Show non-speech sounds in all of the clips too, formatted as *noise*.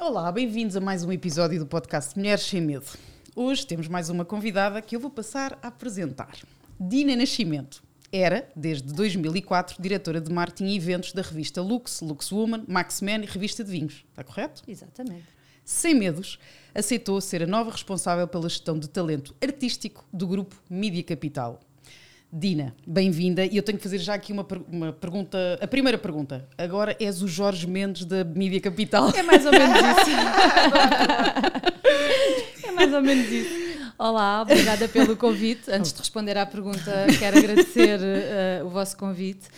Olá, bem-vindos a mais um episódio do podcast Mulheres Sem Medo. Hoje temos mais uma convidada que eu vou passar a apresentar. Dina Nascimento. Era, desde 2004, diretora de marketing e eventos da revista Lux, Lux Woman, Max Man e Revista de Vinhos. Está correto? Exatamente. Sem medos, aceitou ser a nova responsável pela gestão de talento artístico do grupo Mídia Capital. Dina, bem-vinda. E eu tenho que fazer já aqui uma, uma pergunta. A primeira pergunta. Agora és o Jorge Mendes da Mídia Capital. É mais ou menos isso. *laughs* é mais ou menos isso. Olá, obrigada pelo convite. Antes de responder à pergunta, quero agradecer eh, o vosso convite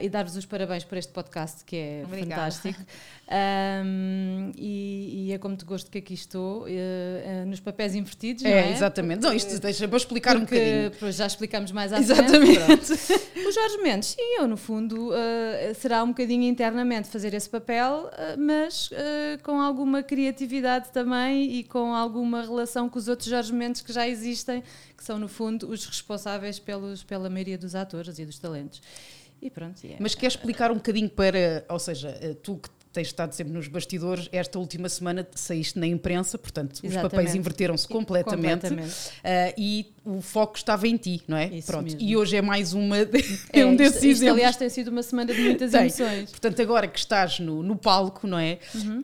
e dar-vos os parabéns por este podcast que é Obrigada. fantástico. *laughs* Ahm, e, e é com muito gosto que aqui estou, eh, eh, nos papéis invertidos, não é? É, exatamente. Não, isto deixa, vou explicar um Porque, bocadinho. pois, já explicamos mais à Exatamente. frente. O Jorge Mendes, sim, eu no fundo será um bocadinho internamente fazer esse papel, mas com alguma criatividade também e com alguma relação com os outros Jorge Mendes que já existem, que são no fundo os responsáveis pelos, pela maioria dos atores e dos talentos. E pronto, é. Mas queres explicar um bocadinho para. Ou seja, eh, tu que tens estado sempre nos bastidores, esta última semana saíste na imprensa, portanto, os Exatamente. papéis inverteram-se completamente. Completamente. eh, e o foco estava em ti, não é? Isso Pronto. mesmo. E hoje é mais uma. É, *laughs* é um isto- desses isto, exemplos. aliás, tem sido uma semana de muitas Tem. emoções. Portanto, agora que estás no, no palco, não é?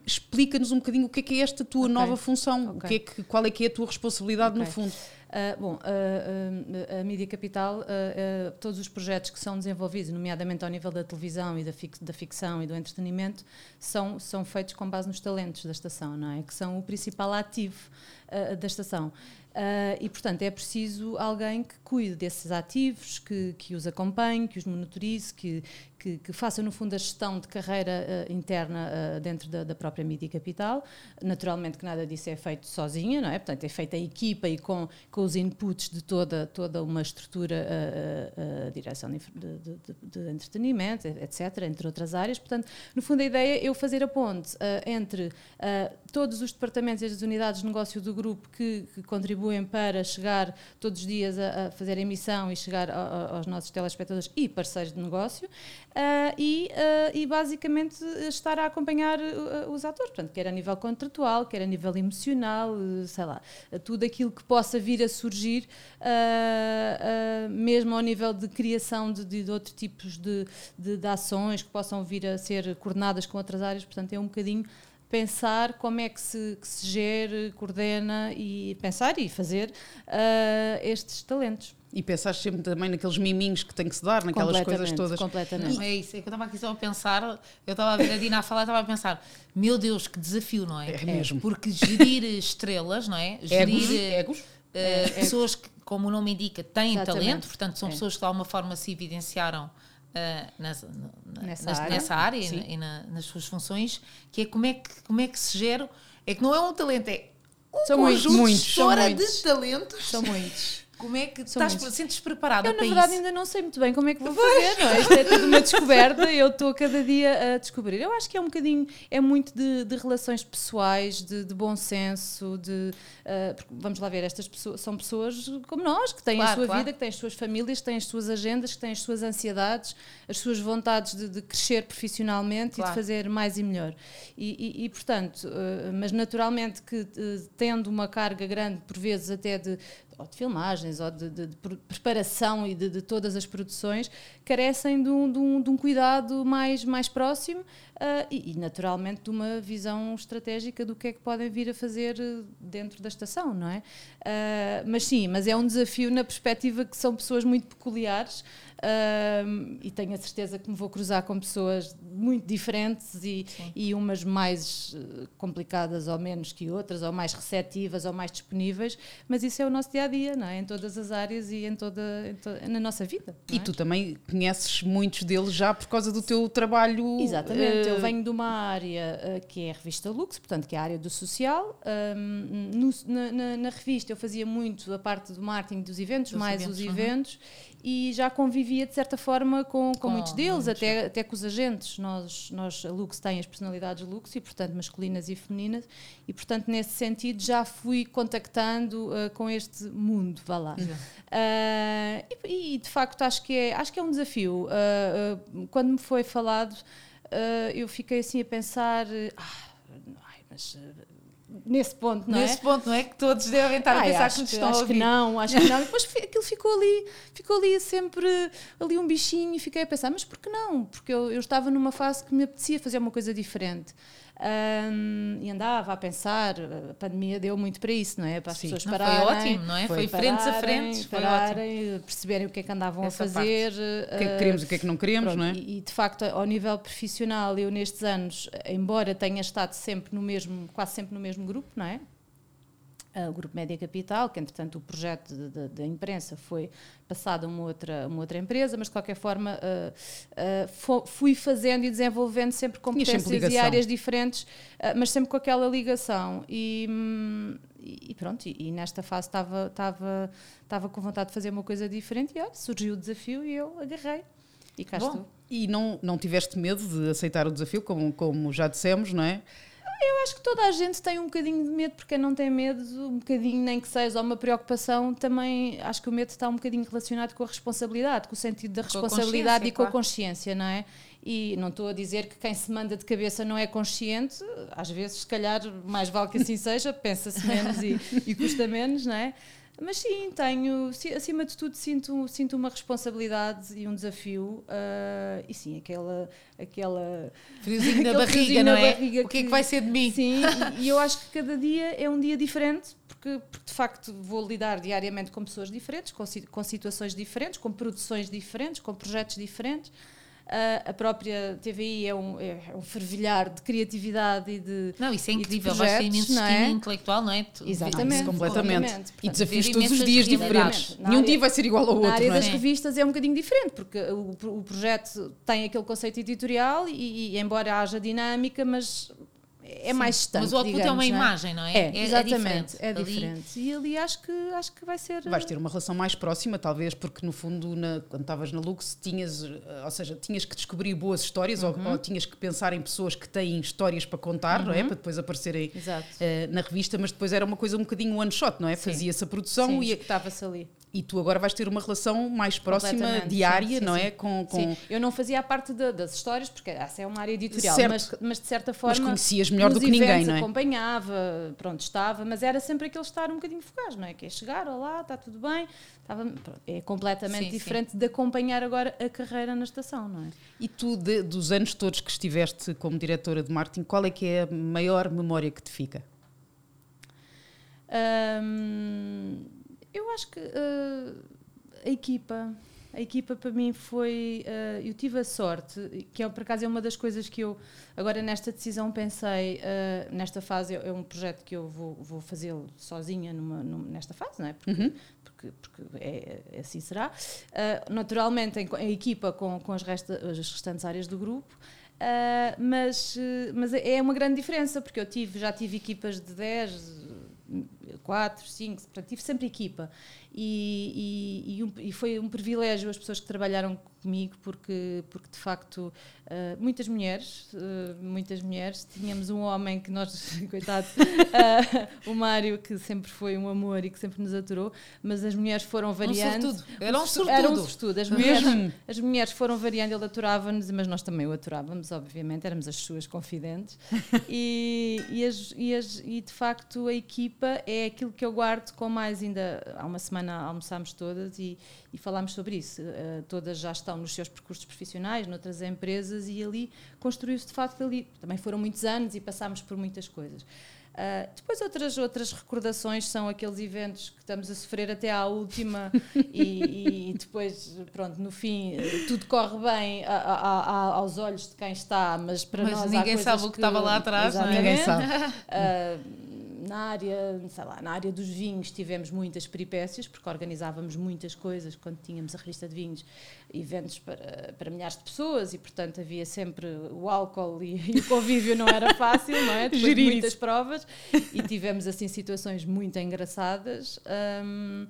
Explica-nos um bocadinho o que é que é esta tua Ok. nova função, o Ok. que é que, qual é que é a tua responsabilidade no Ok. fundo. Ah, bom, ah, ah, a Mídia Capital, todos os projetos que são desenvolvidos, nomeadamente ao nível da televisão e da, fic- da ficção e do entretenimento, são, são feitos com base nos talentos da estação, não é? Que são o principal ativo da estação. Ah, e, portanto, é preciso alguém que cuide desses ativos, que, que os acompanhe, que os monitorize, que, que, que faça, no fundo, a gestão de carreira ah, interna ah, dentro da, da própria Mídia Capital. Naturalmente que nada disso é feito sozinha, não é? Portanto, é feita a equipa e com, com os inputs de toda, toda uma estrutura, a direção de, de- de- de- entretenimento, etc., entre outras áreas. Portanto, no fundo, a ideia é eu fazer a ponte entre todos os departamentos e as unidades de negócio do grupo que, que contribuem para chegar todos os dias a, a fazer a emissão e chegar a- a- aos nossos telespectadores e parceiros de negócio ah, e, ah, e basicamente estar a acompanhar ah, os atores, portanto, quer a nível contratual, quer a nível emocional, eh, sei lá, tudo aquilo que possa vir a surgir, ah, mesmo ao nível de criação de, de outros tipos de, de, de ações que possam vir a ser coordenadas com outras áreas, portanto, é um bocadinho pensar como é que se, que se gere, coordena e pensar e fazer ah, estes talentos. E pensaste sempre também naqueles miminhos que tem que se dar, naquelas coisas todas. Completamente. Não, é isso, é que eu estava aqui só a pensar, eu estava a ver a Dina a falar, estava a pensar, meu Deus, que desafio, não é? É mesmo. Porque gerir estrelas, não é? Egos, Gerir eh, egos. eh, pessoas que, como o nome indica, têm Exatamente. talento, portanto, são É. pessoas que de alguma forma se evidenciaram eh, nessa, na- Nessa nas- área. nessa área e, Sim. e na- nas suas funções, que é como é que, como é que se gera, é que não é um talento, é um São conjunto muitos, de muitos. de talentos. São muitos. *laughs* Como é que São estás, muitos. sentes preparada Eu, na para verdade, isso? ainda não sei muito bem como é que vou fazer, não é? Isto é tudo uma descoberta, eu estou cada dia a descobrir. Eu acho que é um bocadinho, é muito de, de relações pessoais, de, de bom senso, de. porque, vamos lá ver, estas pessoas são pessoas como nós, que têm a Claro, sua claro. vida, que têm as suas famílias, que têm as suas agendas, que têm as suas ansiedades, as suas vontades de, de crescer profissionalmente e Claro. de fazer mais e melhor. E, e- e, portanto, ah, mas naturalmente que eh, tendo uma carga grande, por vezes até de, ou de filmagens ou de, de- de pre- preparação e de, de todas as produções, carecem de um, um- um cuidado mais, mais próximo ah, e, e, naturalmente, de uma visão estratégica do que é que podem vir a fazer eh, dentro da estação, não é? Ah, mas sim, mas é um desafio na perspectiva que são pessoas muito peculiares Ahm, e tenho a certeza que me vou cruzar com pessoas muito diferentes e, e umas mais eh, complicadas ou menos que outras, ou mais receptivas ou mais disponíveis, mas isso é o nosso dia a dia, não é? Em todas as áreas e em toda, em to- na nossa vida. E é? tu também conheces muitos deles já por causa do teu trabalho. Exatamente, eh, eu venho de uma área eh, que é a revista Lux, portanto, que é a área do social. Ahm, no- na, na- na revista eu fazia muito a parte do marketing dos eventos, Dos mais eventos, os uhum. E já convivia de certa forma com, com, Com muitos deles, muitos, até, até com os agentes. Nós, nós, a Lux tem as personalidades Lux, e portanto masculinas e femininas, e portanto nesse sentido já fui contactando eh, com este mundo, vá lá. Ah, e, e, de facto acho que é, acho que é um desafio. Ah, quando me foi falado, eu fiquei assim a pensar. ah, ai, mas uh, nesse ponto, não Nesse é? ponto, não é? Que todos devem estar a Ai, pensar acho que nos que, estão a acho ouvir. que não, acho que não. E depois aquilo ficou ali, ficou ali sempre ali um bichinho e fiquei a pensar, mas por que não? Porque eu, eu estava numa fase que me apetecia fazer uma coisa diferente. Ahm, e andava a pensar, a pandemia deu muito para isso, não é? Para as Sim. pessoas Não, foi pararem. ótimo, não é? Foi. Foi, frentes a pararem, frentes, foi ótimo. pararem, perceberem o que é que andavam Essa a fazer. O que é que queremos e o que é que não queremos, Pronto, não é? E, e, de facto, ao nível profissional, eu nestes anos, embora tenha estado sempre no mesmo, quase sempre no mesmo grupo, não é? O Grupo Média Capital, que entretanto o projeto da imprensa foi passado a uma outra, uma outra empresa, mas de qualquer forma ah, fo- fui fazendo e desenvolvendo sempre sempre competências e ligação. áreas diferentes, ah, mas sempre com aquela ligação. E, hum, e pronto, e, e nesta fase estava, estava, estava com vontade de fazer uma coisa diferente e olha, surgiu o desafio e eu agarrei. E cá Bom. estou. E não, não tiveste medo de aceitar o desafio, como, como já dissemos, não é? Eu acho que toda a gente tem um bocadinho de medo, porque não tem medo, um bocadinho nem que seja, ou uma preocupação, também acho que o medo está um bocadinho relacionado com a responsabilidade, com o sentido da Com a responsabilidade consciência, e com a claro. consciência, não é? E não estou a dizer que quem se manda de cabeça não é consciente, às vezes, se calhar, mais vale que assim *laughs* seja, pensa-se menos e, e custa menos, não é? Mas sim, tenho, acima de tudo, sinto, sinto uma responsabilidade e um desafio, ah, e sim, aquela. aquela Friozinho na *laughs* barriga, friozinho não é? barriga O que é que vai ser de mim? Sim, *laughs* e, e eu acho que cada dia é um dia diferente, porque, porque de facto vou lidar diariamente com pessoas diferentes, com, com situações diferentes, com produções diferentes, com projetos diferentes. A própria TVI é um, é um fervilhar de criatividade e de. Não, isso é incrível. Vais ter projetos, imenso não é? intelectual, não é? Tu- Exatamente. Completamente. Exatamente. E Portanto, desafios todos os dias diferentes. Na Nenhum área- dia vai ser igual ao Na outro, área não é? das Sim. revistas é um bocadinho diferente, porque o, o projeto tem aquele conceito editorial e, e embora haja dinâmica, mas é mais estanque, Mas o output é digamos, uma não imagem, não é? É, exatamente, é Ali- diferente. E ali acho que, acho que vai ser... Vais ter uma relação mais próxima, talvez, porque no fundo, na- quando estavas na Lux, tinhas, eh, ou seja, tinhas que descobrir boas histórias ou, Uhum. ou tinhas que pensar em pessoas que têm histórias para contar, não é? Para depois aparecerem eh, na revista, mas depois era uma coisa um bocadinho one shot, não é? Sim. Fazia-se a produção Sim, e, estava-se ali. e tu agora vais ter uma relação mais próxima, diária, sim, sim, não sim. é? Com, com- Sim, eu não fazia a parte da- das histórias, porque essa é uma área editorial, mas, mas de certa forma. conhecias melhor nos do que ninguém, não é? acompanhava, pronto, estava, mas era sempre aquele estar um bocadinho fugaz, não é? Que é chegar, olá, está tudo bem, estava, pronto, é completamente Sim, sim. diferente de acompanhar agora a carreira na estação, não é? E tu, de- dos anos todos que estiveste como diretora de marketing, qual é que é a maior memória que te fica? Hum, eu acho que uh, a equipa, a equipa para mim foi. uh, eu tive a sorte, que é por acaso é uma das coisas que eu agora nesta decisão pensei. uh, nesta fase é, é um projeto que eu vou, vou fazê-lo sozinha numa, numa- nesta fase, não é? Porque, porque, porque é, é- assim será. Uh, naturalmente, em, em equipa com, com as, resta, as restantes áreas do grupo. Mas, mas é uma grande diferença, porque eu tive, já tive equipas de 10, 4, 5, portanto, tive sempre equipa. E, e, e, um- e foi um privilégio as pessoas que trabalharam comigo, porque, porque de facto, uh, muitas mulheres, uh, muitas mulheres, tínhamos um homem que nós, *laughs* coitado, uh, o Mário, que sempre foi um amor e que sempre nos aturou, mas as mulheres foram variando. Era um sortudo. Era um sortudo. As mulheres, Mesmo? as mulheres foram variando, ele aturava-nos, mas nós também o aturávamos, obviamente, éramos as suas confidentes. *laughs* e, e, as- e as- e, de facto a equipa é aquilo que eu guardo com mais ainda. Há uma semana almoçámos todas e, e falámos sobre isso. Todas já estão nos seus percursos profissionais, noutras empresas, e ali construiu-se de facto ali. Também foram muitos anos e passámos por muitas coisas. Uh, depois outras, outras recordações são aqueles eventos que estamos a sofrer até à última *laughs* e, e depois, pronto, no fim tudo corre bem a- a- a- aos olhos de quem está, mas para Mas nós ninguém sabe o que estava lá atrás, não é? Ninguém sabe. Uh, na área, sei lá, na área dos vinhos tivemos muitas peripécias, porque organizávamos muitas coisas quando tínhamos a revista de vinhos, eventos para, para milhares de pessoas e, portanto, havia sempre o álcool e, *laughs* e o convívio não era fácil, não é? Depois de muitas provas e tivemos assim situações muito engraçadas. hum,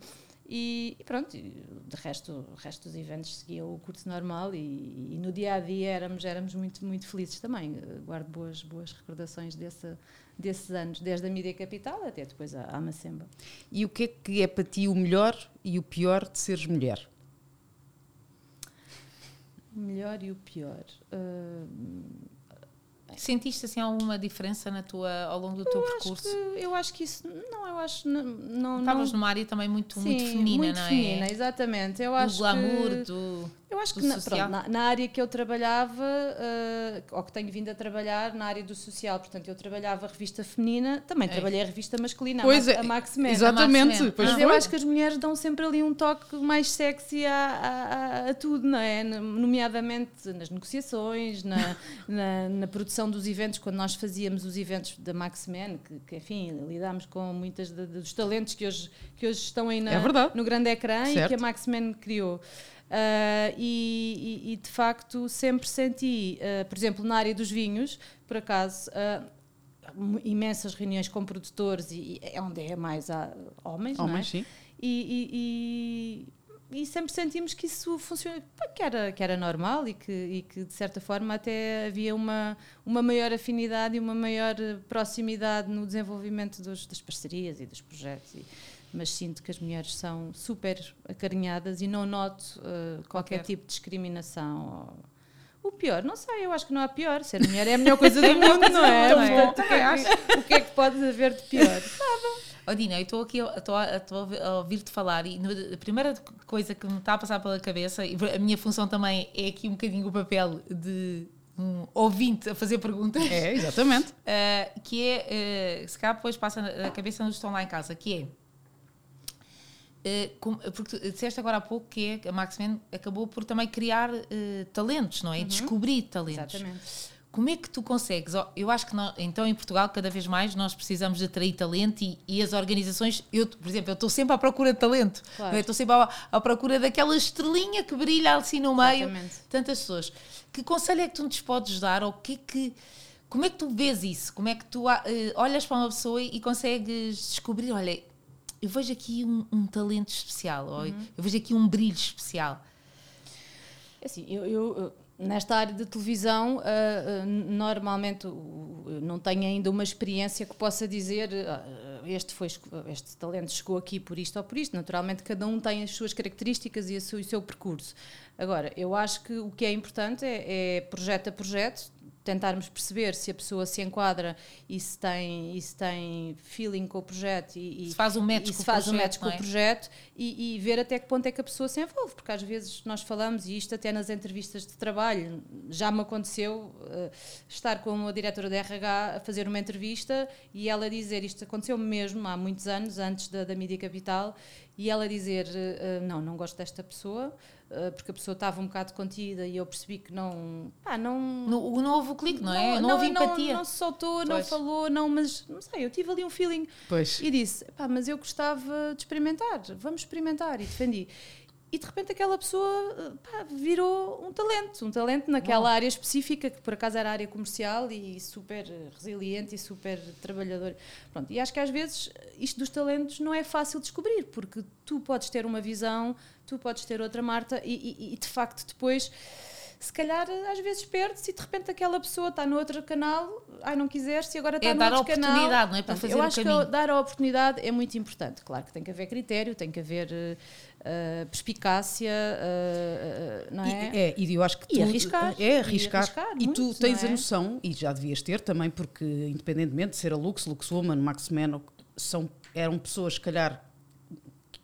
e, e pronto, de resto, o resto dos eventos seguiam o curso normal e, e no dia a dia éramos, éramos muito, muito felizes também. Guardo boas, boas recordações desse, desses anos, desde a Mídia Capital até depois à, à Macemba. E o que é que é para ti o melhor e o pior de seres mulher? O melhor e o pior. Hum, Sentiste assim alguma diferença na tua, ao longo do teu percurso? que- eu acho que isso. Não, eu acho. Não, não, Estavas não- numa área também muito, Sim, muito feminina, muito não é? feminina, exatamente. Eu Do acho glamour, que, do. Eu acho que na, pronto, na, na área que eu trabalhava, eh, ou que tenho vindo a trabalhar, na área do social, portanto, eu trabalhava a revista feminina, também É. trabalhei a revista masculina, Pois a, é, a Max Man. exatamente. Max Men. Pois Mas eu acho que as mulheres dão sempre ali um toque mais sexy a, a- a- tudo, não é? Nomeadamente nas negociações, na, *laughs* na, na produção dos eventos, quando nós fazíamos os eventos da Max Man, que, que, enfim, lidámos com muitas de- dos talentos que hoje, que hoje estão aí na- É no grande ecrã e Certo. que a Max Man criou. Ah, e, e- e, de facto sempre senti, ah, por exemplo, na área dos vinhos, por acaso, mu- imensas reuniões com produtores e, é onde é mais há homens, é? Homens, sim. E, e- sempre sentimos que isso funciona, que era, que era normal e que, e que de certa forma até havia uma, uma maior afinidade e uma maior proximidade no desenvolvimento dos- das parcerias e dos projetos. Mas sinto que as mulheres são super acarinhadas e não noto eh, qualquer Qualquer. tipo de discriminação. ou- O pior, não sei, eu acho que não há pior. Ser mulher é a melhor coisa do *laughs* mundo, não é? Tão bom. Portanto, o, que é que, o que é que pode haver de pior? *laughs* Oh, Dina, eu estou aqui estou a, ouvir-te falar e no- a primeira coisa que me está a passar pela cabeça, e a minha função também é aqui um bocadinho o papel de um ouvinte a fazer perguntas, É, exatamente. *laughs* eh, que é, eh, se calhar depois passa na cabeça nos que estão lá em casa, que é, porque tu disseste agora há pouco que é, a Maxman acabou por também criar eh, talentos, não é? Descobrir talentos. Exatamente. Como é que tu consegues? Eu acho que nós- então em Portugal cada vez mais nós precisamos de atrair talento e, e as organizações, eu, por exemplo, eu estou sempre à procura de talento, Claro. é? estou sempre à, à procura daquela estrelinha que brilha assim no meio, Exatamente. tantas pessoas. Que conselho é que tu nos podes dar? Ou que é que, como é que tu vês isso? Como é que tu eh, olhas para uma pessoa e consegues descobrir, olha, eu vejo aqui um, um talento especial, ou Uhum. eu vejo aqui um brilho especial. Assim, eu, eu, nesta área de televisão, ah, normalmente não tenho ainda uma experiência que possa dizer ah, este, foi, este talento chegou aqui por isto ou por isto. Naturalmente, cada um tem as suas características e o seu, o seu percurso. Agora, eu acho que o que é importante é, é projeto a projeto, tentarmos perceber se a pessoa se enquadra e se tem, e se tem feeling com o projeto e, Se faz um match com se o faz um projeto, match com não o é? projeto e, e ver até que ponto é que a pessoa se envolve, porque às vezes nós falamos, e isto até nas entrevistas de trabalho, já me aconteceu eh, estar com a diretora da RH a fazer uma entrevista e ela dizer, isto aconteceu mesmo há muitos anos, antes da, da Mídia Capital, e ela dizer, eh, não, não gosto desta pessoa, porque a pessoa estava um bocado contida e eu percebi que não, pá, não... No, não houve o clique, não é? Não, houve empatia. Não, se soltou, não Pois. falou, não, mas não sei, eu tive ali um feeling Pois. e disse: pá, mas eu gostava de experimentar, vamos experimentar. E defendi. E de repente aquela pessoa pá, virou um talento, um talento naquela área específica, que por acaso era área comercial e super resiliente e super trabalhador. Pronto, e acho que às vezes isto dos talentos não é fácil descobrir, porque tu podes ter uma visão, tu podes ter outra Marta, e, e- e, de facto depois se calhar às vezes perde-se e de repente aquela pessoa está no outro canal, ai não quiseres, e agora está É no dar outro canal. oportunidade, não é? Para fazer eu acho que dar a oportunidade é muito importante. Claro que tem que haver critério, tem que haver eh, perspicácia, eh, eh, não E- é? é, e eu acho que E tu, arriscar. É E arriscar. arriscar E, tu muito, tens não a é? noção, e já devias ter também, porque independentemente de ser a Lux, Luxwoman, Maxman, são, eram pessoas, se calhar,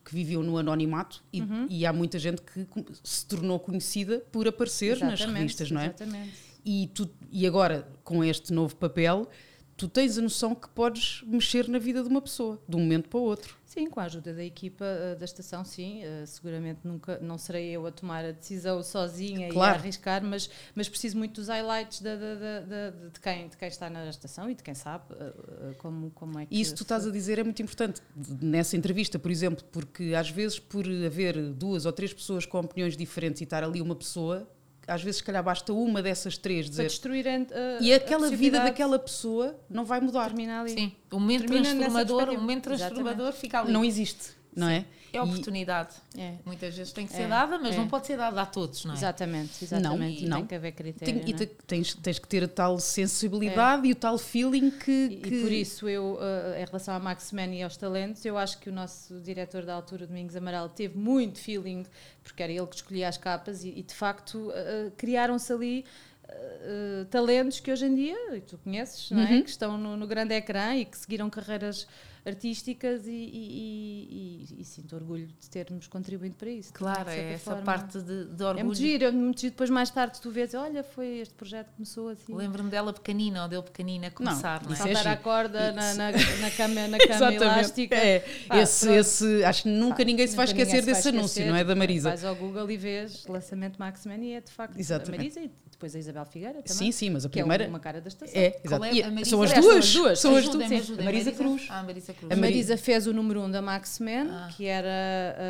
que viviam no anonimato e, Uhum. e há muita gente que se tornou conhecida por aparecer nas Exatamente, revistas, não é? Exatamente. E, tu, e agora, com este novo papel, tu tens a noção que podes mexer na vida de uma pessoa, de um momento para o outro. Sim, com a ajuda da equipa eh, da estação, sim. eh, seguramente nunca, não serei eu a tomar a decisão sozinha Claro. e a arriscar, mas, mas preciso muito dos highlights da- da- da- de, quem, de quem está na estação e de quem sabe eh, como, como é que. Isso tu estás a dizer é muito importante de- nessa entrevista, por exemplo, porque às vezes por haver duas ou três pessoas com opiniões diferentes e estar ali uma pessoa, às vezes se calhar basta uma dessas três Para dizer destruir a, a- e a aquela vida possibilidade daquela pessoa não vai mudar. termina ali. Sim, o momento Termina transformador, o momento transformador fica ali. Não existe, não é? É E- oportunidade. É. Muitas vezes tem que É, ser dada, mas é. não pode ser dada a todos, não é? Exatamente, exatamente. Não, e não. tem que haver critério. Tem- e é? te- tens, tens que ter a tal sensibilidade e o tal feeling que. E, que- e por isso, eu, eh, em relação à Max Man e aos talentos, eu acho que o nosso diretor da altura, Domingos Amaral, teve muito feeling, porque era ele que escolhia as capas e, e, de facto, eh, criaram-se ali uh, talentos que hoje em dia, e tu conheces, não é? Uhum. que estão no, no grande ecrã e que seguiram carreiras artísticas e, e- e- e sinto orgulho de termos contribuído para isso. Claro, de é essa forma. parte de, de É orgulho. muito giro, é muito giro. Depois, mais tarde, tu vês, olha, foi este projeto que começou assim. Lembro-me dela pequenina, ou dele pequenina a começar, não, isso é? é Saltar à giro. corda na, na, na cama, na cama *laughs* elástica. É. Pá, esse, pronto. esse, acho que nunca Pá, ninguém se vai esquecer se vai desse anúncio, esquecer. não é? Da Marisa. Vais ao Google e vês lançamento Maxman e é de facto Exatamente. a Marisa e depois a Isabel Figueira também. Sim, sim, mas a que primeira. é uma cara da estação. É, Qual exato. é E a Marisa? São as duas. são as duas. São as duas. ajudem-me. A Marisa Cruz. Ah, a Marisa Cruz. A A Mari- Marisa fez o número 1 um da Maxman, Ah. que era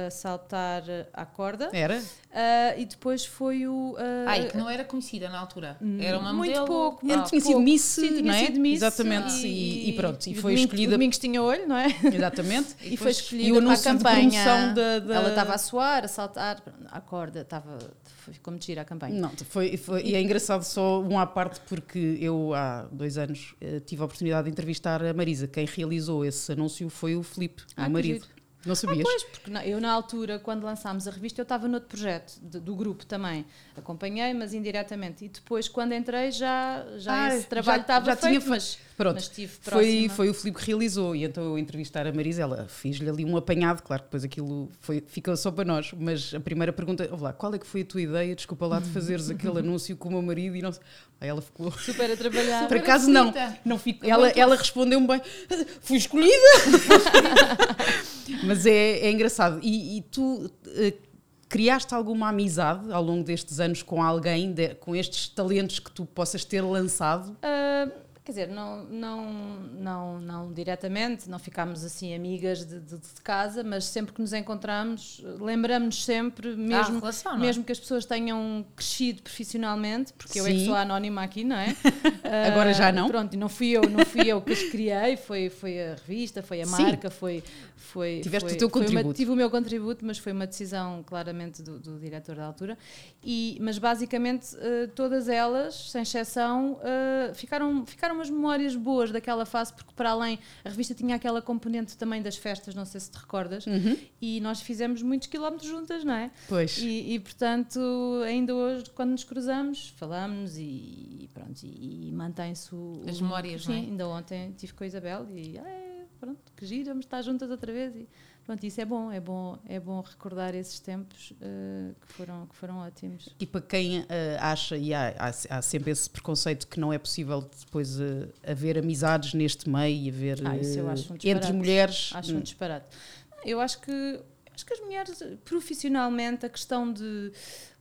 uh, saltar à corda. Era? Uh, e depois foi o. Uh, Ai, que não era conhecida na altura. Era uma muito modelo. pouco. Muito tinha sido pouco. Miss, Sim, tinha não é? sido Miss, Exatamente, e- e pronto, e foi Domingos- escolhida- O Domingos tinha olho, não é? Exatamente. *laughs* E, foi depois- escolhida e o para a campanha. promoção da- da- Ela estava a suar, a saltar, à corda, estava, ficou muito gira a campanha. Não, foi, foi- e é engraçado só um à parte porque eu há dois anos eh, tive a oportunidade de entrevistar a Marisa. Quem realizou esse anúncio foi o Filipe, o Ah, meu marido. Não Ah, sabias? pois, porque eu na altura, quando lançámos a revista, eu estava noutro projeto de- do grupo também. Acompanhei, mas indiretamente. E depois, quando entrei, já, já Ah, esse trabalho já- estava já tinha feito, fe- mas, Pronto. mas estive Foi, próxima. foi o Filipe que realizou e então eu entrevistar a Marisa, ela fiz-lhe ali um apanhado, claro que depois aquilo foi, ficou só para nós, mas a primeira pergunta, lá, qual é que foi a tua ideia, desculpa lá, de fazeres aquele *laughs* anúncio com o meu marido e não Aí ela ficou, Super a trabalhar. por acaso não, não fico, ela, ela respondeu-me bem, fui escolhida, *laughs* mas é, é engraçado e, e tu... eh, Criaste alguma amizade ao longo destes anos com alguém, de- com estes talentos que tu possas ter lançado? Ah, quer dizer, não, não, não, não diretamente, não ficámos assim amigas de, de- de casa, mas sempre que nos encontramos, lembramos-nos sempre, mesmo, relação, é? mesmo que as pessoas tenham crescido profissionalmente, porque eu é que Sim. sou a anónima aqui, não é? *laughs* Ah, Agora já não. Pronto, e não fui eu, não fui eu que as criei, foi, foi a revista, foi a Sim. marca, foi. foi Tiveste foi- o teu foi uma- contributo. tive o meu contributo, mas foi uma decisão claramente do, do diretor da altura. E, mas basicamente eh, todas elas, sem exceção, eh, ficaram, ficaram umas memórias boas daquela fase, porque para além a revista tinha aquela componente também das festas, não sei se te recordas, Uhum. e nós fizemos muitos quilómetros juntas, não é? Pois. E, e, portanto, ainda hoje, quando nos cruzamos, falamos e, pronto, e, e mantém-se o. As o- memórias, Sim, não é? ainda ontem estive com a Isabel e "É, pronto, que giro, vamos estar juntas outra vez. E pronto, isso é bom, é bom, é bom recordar esses tempos eh, que, foram, que foram ótimos. E para quem eh, acha, e há, há, há sempre esse preconceito que não é possível depois eh, haver amizades neste meio e haver Ah, isso eu acho um entre mulheres. Acho um disparate. Eu acho que acho que as mulheres, profissionalmente, a questão de,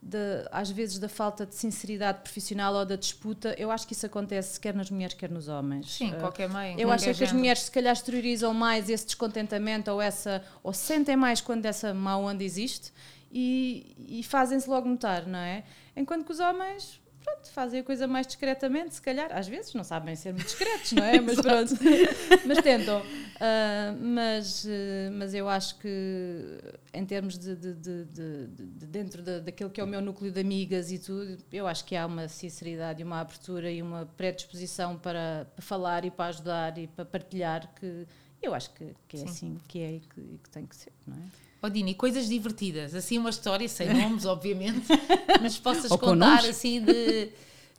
de, às vezes da falta de sinceridade profissional ou da disputa, eu acho que isso acontece quer nas mulheres, quer nos homens. Sim, Eh, qualquer meio. eu acho é que as mulheres se calhar exteriorizam mais esse descontentamento ou essa ou sentem mais quando essa má onda existe e, e fazem-se logo notar, não é? Enquanto que os homens pronto, fazem a coisa mais discretamente, se calhar, às vezes não sabem ser muito discretos, não é? *laughs* Mas pronto, *laughs* mas tentam. Ah, mas, eh, mas eu acho que em termos de, de- de- de- de- de dentro da- daquilo que é o meu núcleo de amigas e tudo, eu acho que há uma sinceridade e uma abertura e uma predisposição para, para falar e para ajudar e para partilhar que eu acho que, que é Sim. assim que é e que, e que tem que ser, não é? Oh, Dini, coisas divertidas, assim uma história, sem *laughs* nomes, obviamente, mas possas contar assim de.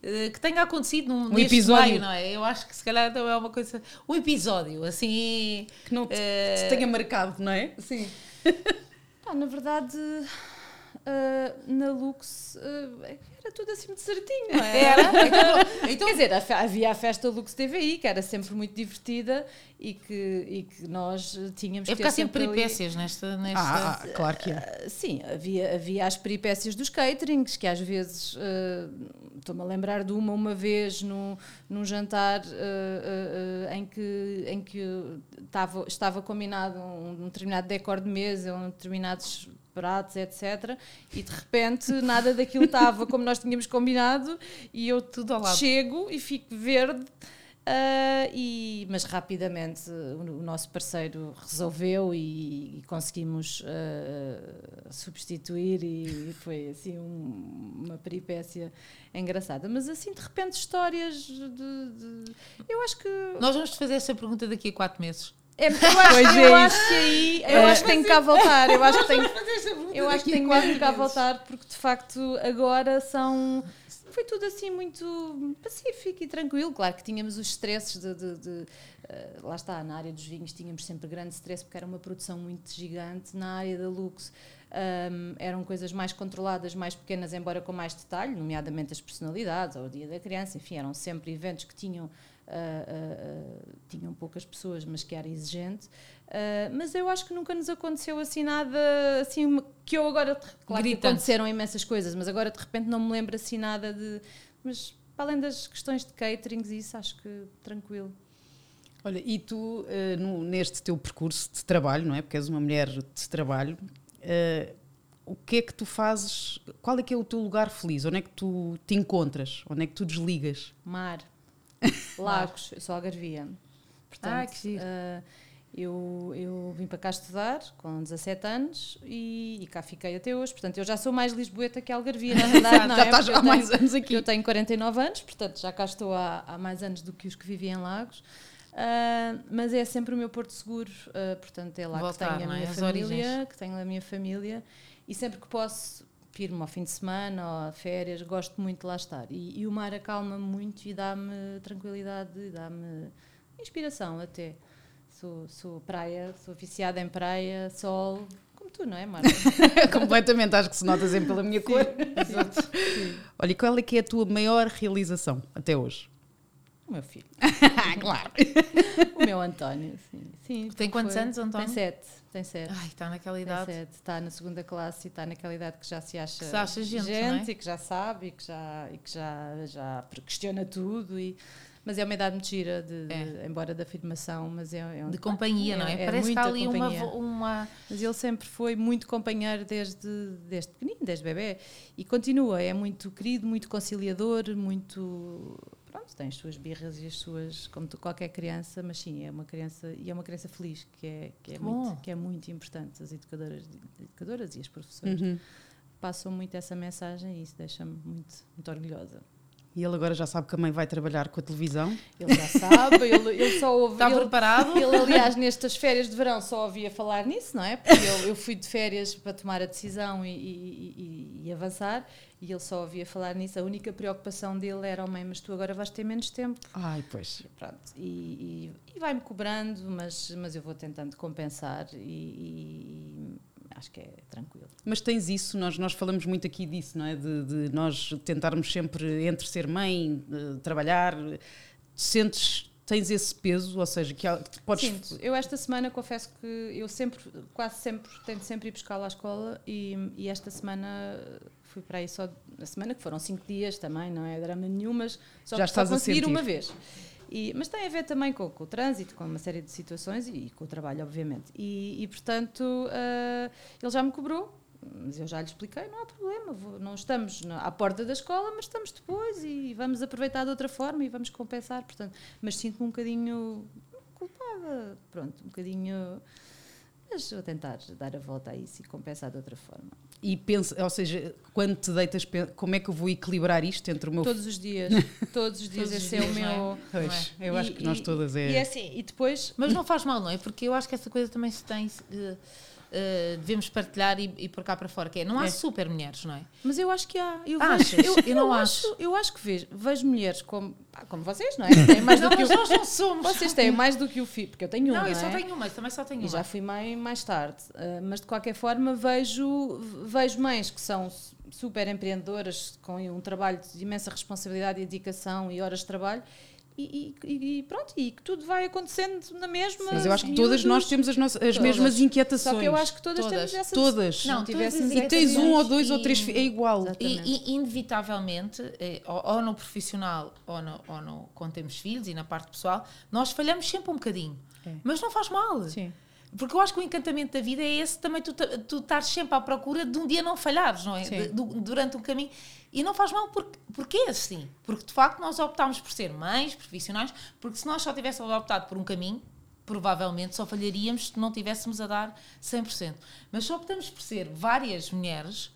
eh, Que tenha acontecido num Um episódio. meio, não é? Eu acho que se calhar também é uma coisa. Um episódio, assim. Que não te, eh, te tenha marcado, não é? Sim. *laughs* Pá, na verdade, ah, na Lux ah, era tudo assim muito certinho, não é? *laughs* Era? Então, *laughs* então Quer dizer, havia a festa Lux TVI, que era sempre muito divertida e que, e que nós tínhamos é que porque há ter sempre ali- peripécias nesta. nesta... Ah, ah, claro que é. Ah, Sim, havia, havia as peripécias dos caterings, que às vezes, estou-me a lembrar de uma, uma vez num, num jantar em que, em que estava, estava combinado um, um determinado decor de mesa, um determinados pratos, etc. E de repente nada daquilo estava como nós tínhamos combinado e eu *laughs* Tudo ao lado. chego e fico verde. ah, e, mas rapidamente o, nosso parceiro resolveu e, e conseguimos ah, substituir e foi assim um- uma peripécia engraçada. Mas assim de repente histórias de, de- eu acho que Nós vamos te fazer essa pergunta daqui a quatro meses. *laughs* É, eu acho, Pois é eu acho que aí eu acho que tenho que cá voltar. Eu acho que tenho, *laughs* eu acho que tenho mesmo que cá voltar porque de facto agora são foi tudo assim muito pacífico e tranquilo. Claro que tínhamos os stresses de, de- de, eh, lá está, na área dos vinhos tínhamos sempre grande stress porque era uma produção muito gigante. Na área da luxo hum, eram coisas mais controladas, mais pequenas, embora com mais detalhe, nomeadamente as personalidades ou o dia da criança, enfim, eram sempre eventos que tinham ah, ah, ah, tinham poucas pessoas, mas que era exigente. Mas eu acho que nunca nos aconteceu assim nada assim que eu agora claro que aconteceram imensas coisas, mas agora de repente não me lembro assim nada de mas para além das questões de caterings e isso acho que tranquilo. Olha, e tu, eh, no- neste teu percurso de trabalho, não é? Porque és uma mulher de trabalho, eh, o que é que tu fazes? Qual é que é o teu lugar feliz? Onde é que tu te encontras? Onde é que tu desligas? Mar, *laughs* lagos, eu sou algarvia. Portanto, Ah, que giro. ah, eu, eu vim para cá estudar com 17 anos e, e cá fiquei até hoje. Portanto, eu já sou mais lisboeta que algarvia, na *laughs* verdade. não Já é? estás há mais anos aqui. Eu tenho 49 anos, portanto, já cá estou há, há mais anos do que os que viviam em Lagos. Ah, mas é sempre o meu porto seguro, ah, portanto, é lá Voltar, que tenho a é? minha As família, que tenho a minha família e sempre que posso ir-me ao fim de semana ou a férias, gosto muito de lá estar. E, e o mar acalma muito e dá-me tranquilidade, e dá-me inspiração até. Sou, sou praia, sou viciada em praia, sol, como tu, não é, Marta? *laughs* Completamente, acho que se nota sempre pela minha cor. Olha, e qual é que é a tua maior realização até hoje? O meu filho, *laughs* claro. *laughs* o meu António, sim. sim Tem quantos foi- anos, António? Tem sete, tem sete. Ai, está naquela Tem idade. sete, está na segunda classe e está naquela idade que já se acha, Que se acha gente, não é? e que já sabe e que já, e que já, já questiona tudo. E, mas é uma idade muito gira, de, de- É. embora da afirmação, mas é, é um- De companhia, não é? Parece que há ali uma, uma. Mas ele sempre foi muito companheiro desde, desde pequenino, desde bebê. E continua, é muito querido, muito conciliador, muito. Pronto, tem as suas birras e as suas. como qualquer criança, mas sim, é uma criança. E é uma criança feliz, que é, que é, bom. muito, que é muito importante. As educadoras, educadoras e as professoras Uhum. passam muito essa mensagem e isso deixa-me muito, muito orgulhosa. E ele agora já sabe que a mãe vai trabalhar com a televisão. Ele já sabe, ele, ele só ouve. Está ele- preparado? Ele, aliás, nestas férias de verão só ouvia falar nisso, não é? Porque eu, eu fui de férias para tomar a decisão e, e- e- e avançar e ele só ouvia falar nisso. A única preocupação dele era: oh, mãe, mas tu agora vais ter menos tempo. Ai, pois. Pronto, e, vai-me cobrando, mas, mas eu vou tentando compensar e acho que é tranquilo. Mas tens isso, nós, nós falamos muito aqui disso, não é? De, de nós tentarmos sempre, entre ser mãe, eh, trabalhar, sentes, tens esse peso, ou seja, que, que podes. Sinto. Eu esta semana confesso que eu sempre, quase sempre, tento sempre ir buscá-lo à escola e, e esta semana fui para aí só, a semana que foram cinco dias também, não é drama nenhum, mas só, Já só estás a consegui ir sentir. uma vez. E, mas tem a ver também com, com o trânsito, com uma série de situações e, com o trabalho, obviamente. E, e, portanto, ah, ele já me cobrou, mas eu já lhe expliquei, não há problema, vou- não estamos na- à porta da escola, mas estamos depois e vamos aproveitar de outra forma e vamos compensar, portanto, mas sinto-me um bocadinho culpada, pronto, um bocadinho, mas vou tentar dar a volta a isso e compensar de outra forma. E pensa, ou seja, quando te deitas, como é que eu vou equilibrar isto entre o meu. Todos os dias, *laughs* todos os dias, Todos os esse é o dias, é? meu... Pois, eu acho E- que nós e- todas é. E é assim, e depois Mas não faz mal, não é? Porque eu acho que essa coisa também se tem. eh, eh, devemos partilhar e, e por cá para fora, que é, não há É. super mulheres, não é? Mas eu acho que há. Eu, Achas? vejo, eu, Eu não acho. Eu acho que vejo, vejo mulheres como, pá, como vocês, não é? Têm mais do Não, que mas o, nós não somos. vocês têm mais do que o filho, porque eu tenho uma. Não, eu só é? tenho uma, também só tenho E uma. já fui mãe mais tarde. Ah, mas de qualquer forma vejo, vejo mães que são su- super empreendedoras, com um trabalho de imensa responsabilidade e dedicação e horas de trabalho. E, e- e pronto, e que tudo vai acontecendo na mesma. Mas eu acho que todas nós temos as, nossas, as Todas. mesmas inquietações. Só que eu acho que todas, Todas. temos essa. Todas. Não Não, tivéssemos todas E tens essas- um ou dois ou e- três, fi- é igual. E, e, inevitavelmente, eh, ou, ou no profissional ou, no, ou no, quando temos filhos e na parte pessoal, nós falhamos sempre um bocadinho. É. Mas não faz mal. Sim. Porque eu acho que o encantamento da vida é esse também, tu, tu estás sempre à procura de um dia não falhares, não é? De- du- durante um caminho. E não faz mal porque, porque é assim. Porque de facto nós optámos por ser mães, profissionais, porque se nós só tivéssemos optado por um caminho, provavelmente só falharíamos se não tivéssemos a dar 100%. Mas se optamos por ser várias mulheres,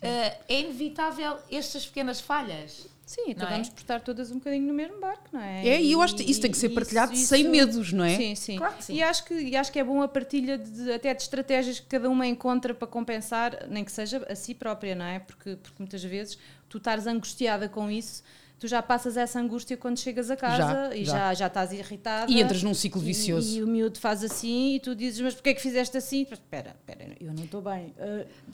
eh, é inevitável estas pequenas falhas. Sim, Não acabamos é? por estar todas um bocadinho no mesmo barco, não é? É, e eu acho que isso tem que ser partilhado isso- sem isso- medos, não é? Sim, sim. Claro que sim. E acho que, e acho que é bom a partilha de, de- até de estratégias que cada uma encontra para compensar, nem que seja a si própria, não é? Porque, porque muitas vezes tu estares angustiada com isso, tu já passas essa angústia quando chegas a casa Já, e já. já, já estás irritada. E entras num ciclo E- vicioso. E, o miúdo faz assim e tu dizes, mas porquê é que fizeste assim? Espera, espera, eu não estou bem.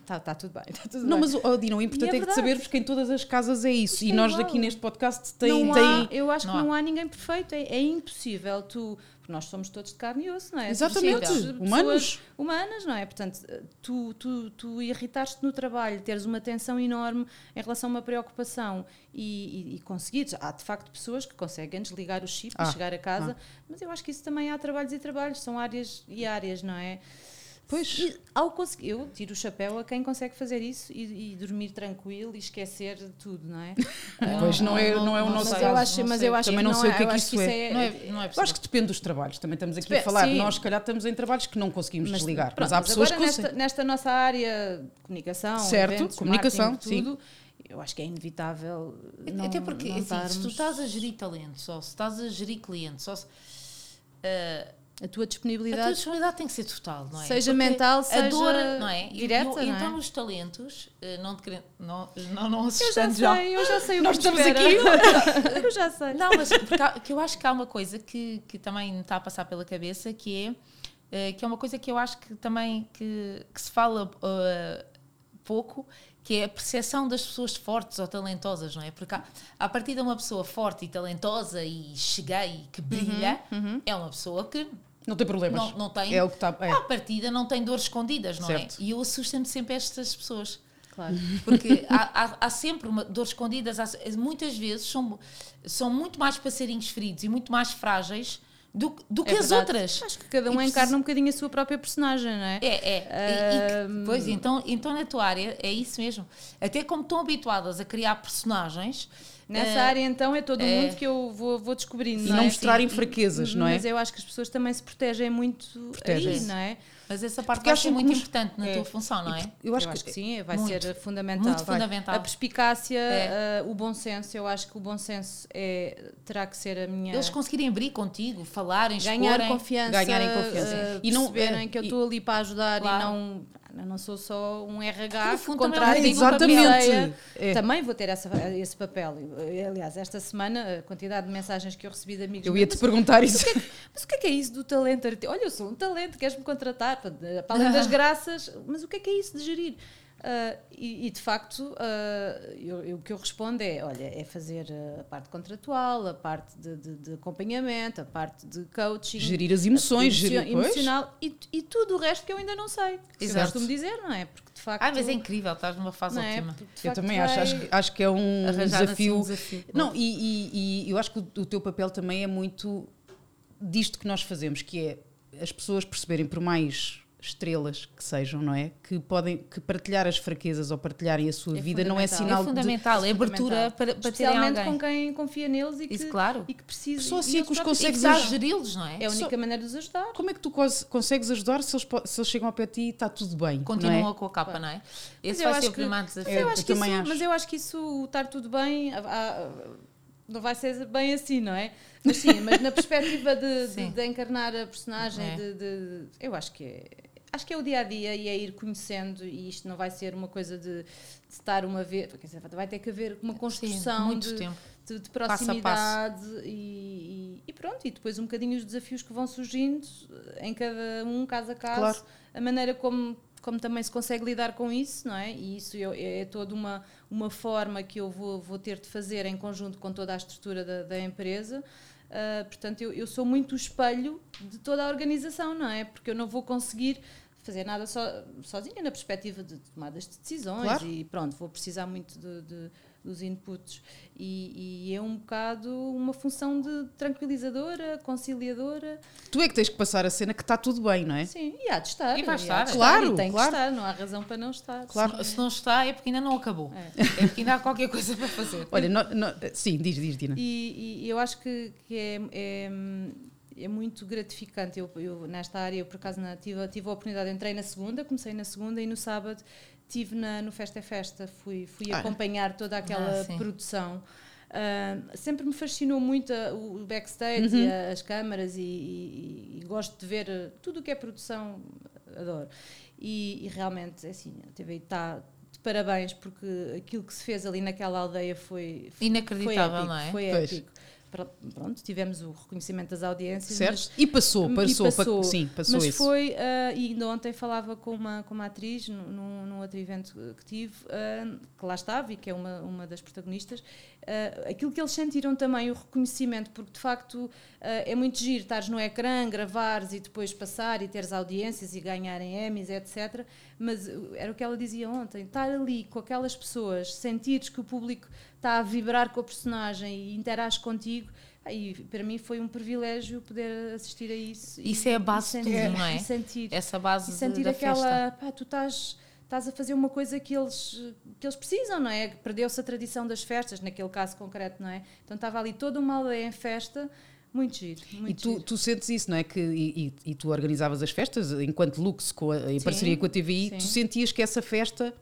Está tá tudo bem, está tudo Não, bem. mas oh, Dina, o importante E é é, que verdade. sabermos que em todas as casas é isso. E é nós igual. aqui neste podcast tem, não tem há, eu acho que há. não há ninguém perfeito, é, é impossível tu, porque nós somos todos de carne e osso, não é? Exatamente, humanos. humanas, não é? Portanto, tu, tu, tu irritares-te no trabalho, teres uma tensão enorme em relação a uma preocupação e, e, e conseguires, há de facto pessoas que conseguem desligar o chip Ah, e chegar a casa, mas eu acho que isso também há trabalhos e trabalhos, são áreas e áreas, não é? Pois. E ao conseguir, eu tiro o chapéu a quem consegue fazer isso e, e dormir tranquilo e esquecer de tudo, não é? *laughs* Pois não é, não é o não nosso mas caso. eu acho, não mas sei. eu acho Também que não sei o que é que isso é. Não é, não é Eu acho que depende dos trabalhos. Também estamos aqui a Depende, falar. sim. Nós, se calhar, estamos em trabalhos que não conseguimos desligar. pronto, mas há pessoas que agora nesta, conseguem. nesta nossa área de comunicação, Certo, eventos, comunicação, tudo, eu acho que é inevitável. Não, Até porque, não assim, se tu estás a gerir talentos, ou se estás a gerir clientes, ou se, eh, a tua a disponibilidade tua disponibilidade tem que ser total, não é? Seja Porque mental, a seja dor, não é? Direta, não é? Então, os talentos, eh, não te não, não, não Eu já sei, eu já sei o Nós que estamos espera. *laughs* eu já sei. Não, mas porque que eu acho que há uma coisa que, que também me está a passar pela cabeça que é eh, que é uma coisa que eu acho que também que, que se fala eh, pouco que é a percepção das pessoas fortes ou talentosas, não é? Porque a, a partir de uma pessoa forte e talentosa e cheguei que brilha, é uma pessoa que Não tem problemas. não, não tem É o que está. É. à partida não tem dores escondidas, não Certo. é? E eu assusto-me sempre a estas pessoas. Claro. Porque *laughs* há, há, há sempre uma, dores escondidas, há- muitas vezes são, são muito mais passarinhos feridos e muito mais frágeis do, que- do que É as verdade. outras. Acho que cada E um preciso- encarna um bocadinho a sua própria personagem, não é? É, é. E- e que- pois, então, então na tua área é isso mesmo. Até como estão habituadas a criar personagens. Nessa eh, área, então, é todo o é. mundo que eu vou, vou descobrindo. E não não é? mostrarem Sim. fraquezas, não é? Mas eu acho que as pessoas também se protegem muito aí, Protegem-se. não é? Mas essa parte Porque vai ser muito importante na É. tua função, não é? Eu acho eu que, acho que sim, vai Muito. ser fundamental. Muito fundamental. A perspicácia, É. eh, o bom senso, eu acho que o bom senso é, terá que ser a minha. Eles conseguirem abrir contigo, falarem, ganhar exporem. confiança, Ganharem confiança. eh, E não- perceberem é, que eu estou ali para ajudar Claro. e não, eu não sou só um RH que contrata é e Exatamente. É. Também vou ter essa, esse papel. Aliás, esta semana, a quantidade de mensagens que eu recebi de amigos eu meus, ia te perguntar isso. mas o que é que é isso do talento? Olha, eu sou um talento, queres-me contratar? Para além das *laughs* graças, mas o que é que é isso de gerir? Ah, e, e, de facto, ah, eu- eu- o que eu respondo é: olha, é fazer a parte contratual, a parte de, de- de acompanhamento, a parte de coaching, Gerir as emoções, emocio- gerir. Emocional e, e tudo o resto que eu ainda não sei. Eu Exato. costumo dizer, não é? Porque de facto. Ah, mas é incrível, estás numa fase é? ótima. Porque, de Eu também acho, acho, acho que é um desafio. um desafio. Não, e, e- e eu acho que o, o teu papel também é muito disto que nós fazemos, que é as pessoas perceberem, por mais estrelas que sejam, não é? Que podem que partilhar as fraquezas ou partilharem a sua É vida não é sinal é fundamental, é abertura para, para Especialmente com quem confia neles e que, Isso, claro. e que precisa. Só assim é que os consegues geri-los, não é? É a única Só- maneira de os ajudar. Como é que tu cons- consegues ajudar se eles, se eles chegam ao pé de ti e está tudo bem? Continuam não é? com a capa, não é? Esse eu vai ser o que- primeiro Mas desafio. É, eu eu acho que também isso, acho. Mas eu acho que isso, estar tudo bem, há- há- não vai ser bem assim, não é? Mas sim, mas na perspectiva de, de, Sim. de encarnar a personagem, É. de, de- eu acho que é. Acho que é o dia a dia e é ir conhecendo, e isto não vai ser uma coisa de, estar uma vez. Vai ter que haver uma construção muito de, tempo. de, de Passo a proximidade E, e- e pronto, e depois um bocadinho os desafios que vão surgindo em cada um, caso a caso, Claro. a maneira como, como também se consegue lidar com isso, não é? E isso eu- é, toda uma, uma forma que eu vou, vou ter de fazer em conjunto com toda a estrutura da, da empresa. Ah, portanto, eu, eu sou muito o espelho de toda a organização, não é? Porque eu não vou conseguir fazer nada so, sozinha na perspectiva de tomadas de decisões Claro. e pronto, vou precisar muito de, de- dos inputs e, e é um bocado uma função de tranquilizadora, conciliadora Tu é que tens que passar a cena que está tudo bem, não é? sim, e há de estar E vai de estar. Claro, e tem claro. que estar, não há razão para não estar Claro. Se não está, é porque ainda não acabou. É, porque ainda há qualquer coisa para fazer. Olha, no- no- sim, diz, diz, Dina. E, e eu acho que, que é, é, é muito gratificante. Eu, eu, nesta área, eu por acaso na, tive, tive a oportunidade, entrei na segunda, comecei na segunda e no sábado estive na, no Festa é Festa, fui, fui Ah. acompanhar toda aquela Ah, produção. Uh, sempre me fascinou muito a, o backstage uhum. e a, as câmaras e, e, e, gosto de ver tudo o que é produção, adoro. E, e realmente, é assim, a TV está de parabéns porque aquilo que se fez ali naquela aldeia foi, foi inacreditável, foi épico, não é? Foi épico pronto, tivemos o reconhecimento das audiências. Certo. Mas, e passou, passou, e passou sim, passou mas isso. foi, uh, e ainda ontem falava com uma, com uma atriz num, num outro evento que tive, uh, que lá estava e que é uma, uma das protagonistas, uh, aquilo que eles sentiram também, o reconhecimento, porque de facto é muito giro estares no ecrã, gravares e depois passar e teres audiências e ganharem Emmys, etc. Mas era o que ela dizia ontem, estar ali com aquelas pessoas, sentires que o público está a vibrar com a personagem e interage contigo. E para mim foi um privilégio poder assistir a isso. Isso e, é a base de tudo, não é? Sentir, Essa base e sentir da aquela. Pá, tu estás, estás a fazer uma coisa que eles, que eles precisam, não é? Perdeu-se a tradição das festas, naquele caso concreto, não é? Então estava ali toda uma aldeia em festa. Muito giro. Muito e tu, giro. tu sentes isso, não é? Que, e, e, e tu organizavas as festas enquanto Lux, a, em sim, parceria com a TVI, sim. tu sentias que essa festa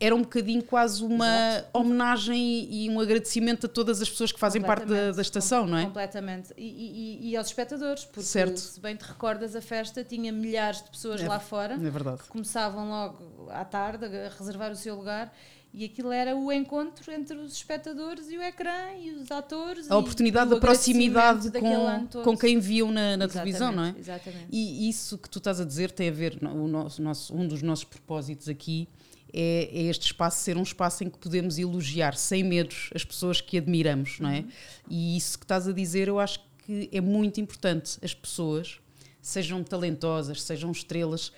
era um bocadinho quase uma Exato. homenagem e um agradecimento a todas as pessoas que fazem parte da, da estação, não é? Completamente. E, e, e, aos espectadores, porque certo. se bem te recordas, a festa tinha milhares de pessoas é, lá fora é verdade. que começavam logo à tarde a reservar o seu lugar. E aquilo era o encontro entre os espectadores e o ecrã e os atores. A oportunidade da proximidade com, com quem viam na, na televisão, não é? Exatamente. E isso que tu estás a dizer tem a ver, o nosso, um dos nossos propósitos aqui é, é, este espaço ser um espaço em que podemos elogiar sem medos as pessoas que admiramos, não é? E isso que estás a dizer eu acho que é muito importante. As pessoas, sejam talentosas, sejam estrelas,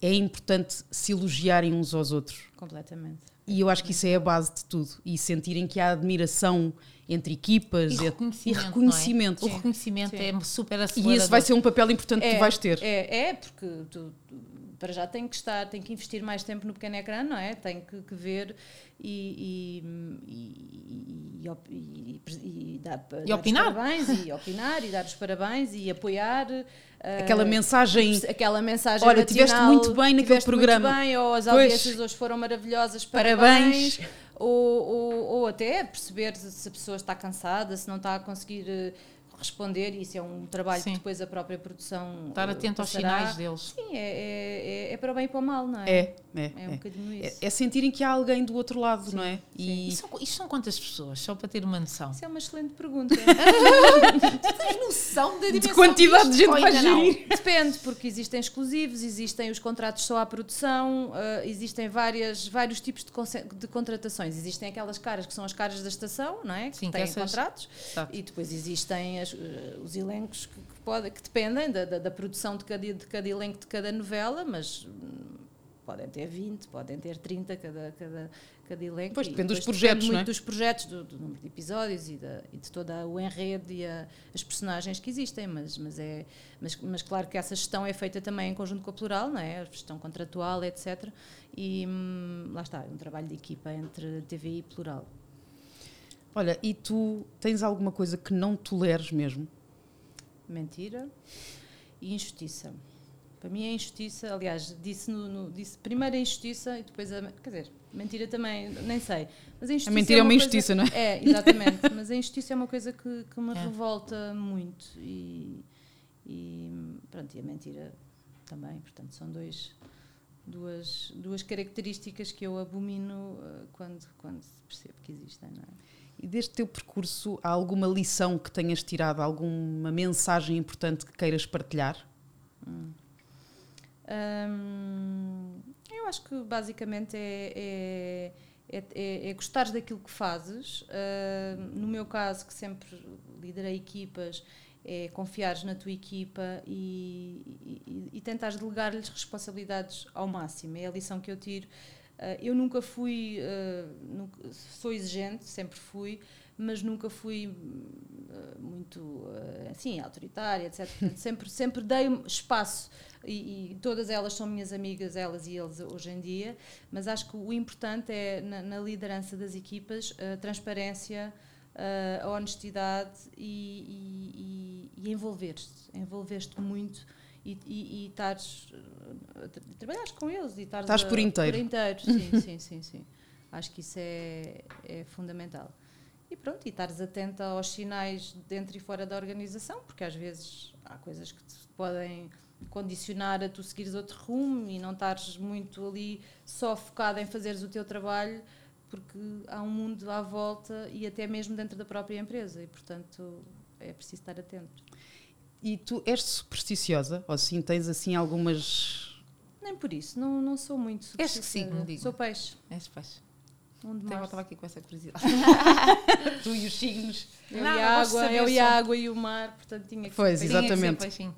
é importante se elogiarem uns aos outros. Completamente. E eu acho que isso é a base de tudo. E sentirem que há admiração entre equipas e reconhecimento. E reconhecimento. É? O reconhecimento Sim. é super acelerador. E esse vai ser um papel importante é, que tu vais ter. É, é porque tu, tu para já tem que estar, tem que investir mais tempo no pequeno ecrã, não é? Tem que, que ver e, e, e, e, e dar, e opinar. parabéns e opinar e dar os parabéns e apoiar aquela uh, mensagem aquela mensagem olha matinal, tiveste muito bem naquele programa muito bem, ou as audiências hoje foram maravilhosas parabéns, parabéns. Ou, ou, ou, até perceber se a pessoa está cansada se não está a conseguir responder, e isso é um trabalho Sim. que depois a própria produção. Estar atento passará. aos sinais deles. Sim, é, é, é, é, para o bem e para o mal, não é? É, é. É um é. bocadinho isso. É, é, sentirem que há alguém do outro lado, Sim. não é? E... Isto, são, isto são quantas pessoas? Só para ter uma noção. Isso é uma excelente pergunta. *laughs* tu tens noção da de quantidade de gente que vai gerir? Depende, porque existem exclusivos, existem os contratos só à produção, uh, existem várias, vários tipos de, de, contratações. Existem aquelas caras que são as caras da estação, não é? Que Sim, têm que essas... contratos. E depois existem as, uh, os elencos que, que, pode, que dependem da, da, da, produção de cada, de cada elenco de cada novela, mas hum, podem ter 20, podem ter 30 cada, cada, cada elenco. Pois depende dos projetos, depende muito não é? dos projetos, do, do, número de episódios e, da, e de todo o enredo e a, as personagens que existem, mas, mas, é, mas, mas claro que essa gestão é feita também em conjunto com a Plural, não é? a gestão contratual, etc. E hum, lá está, é um trabalho de equipa entre TVI e Plural. Olha, e tu tens alguma coisa que não toleres mesmo? mentira e injustiça. Para mim é injustiça, aliás, disse, no, no, disse primeiro a injustiça e depois a. Quer dizer, mentira também, nem sei. Mas a, a mentira é, uma, injustiça, coisa, não é? É, exatamente. *laughs* mas a injustiça é uma coisa que, que me é. revolta muito. E, e, pronto, e a mentira também. Portanto, são dois, duas, duas características que eu abomino uh, quando, quando percebo que existem, não é? E deste teu percurso, há alguma lição que tenhas tirado, alguma mensagem importante que queiras partilhar? Hum. Hum, eu acho que basicamente é, é, é, é, é gostares daquilo que fazes. Uh, no meu caso, que sempre liderei equipas, é confiares na tua equipa e, e, e tentares delegar-lhes responsabilidades ao máximo. É a lição que eu tiro eu nunca fui, uh, nunca, sou exigente, sempre fui, mas nunca fui uh, muito assim autoritária, etc. *laughs* Portanto, sempre, sempre dei espaço e, e, todas elas são minhas amigas, elas e eles hoje em dia. Mas acho que o importante é na, na liderança das equipas a transparência, a honestidade e, e, e envolver-te, envolver-te muito e, e, e estares trabalhares com eles e estares Estás por inteiro. Por inteiro, *laughs* sim, sim, sim, sim. Acho que isso é, é fundamental. E e pronto, e estares atenta aos sinais dentro e fora da organização, porque às vezes há coisas que te podem condicionar a tu seguires outro rumo e não estares muito ali só focada em fazeres o teu trabalho, porque há um mundo à volta e até mesmo dentro da própria empresa, e portanto é preciso estar atento. E tu és supersticiosa? Ou sim, tens assim algumas. Nem por isso, não, não sou muito És que supersticiosa. signo, digo? Sou peixe. És peixe. Um de março. estava aqui com essa curiosidade. *laughs* Tu e os signos. Eu Não, e a água, eu e a água e o mar, portanto tinha que Pois, que exatamente. peixinho.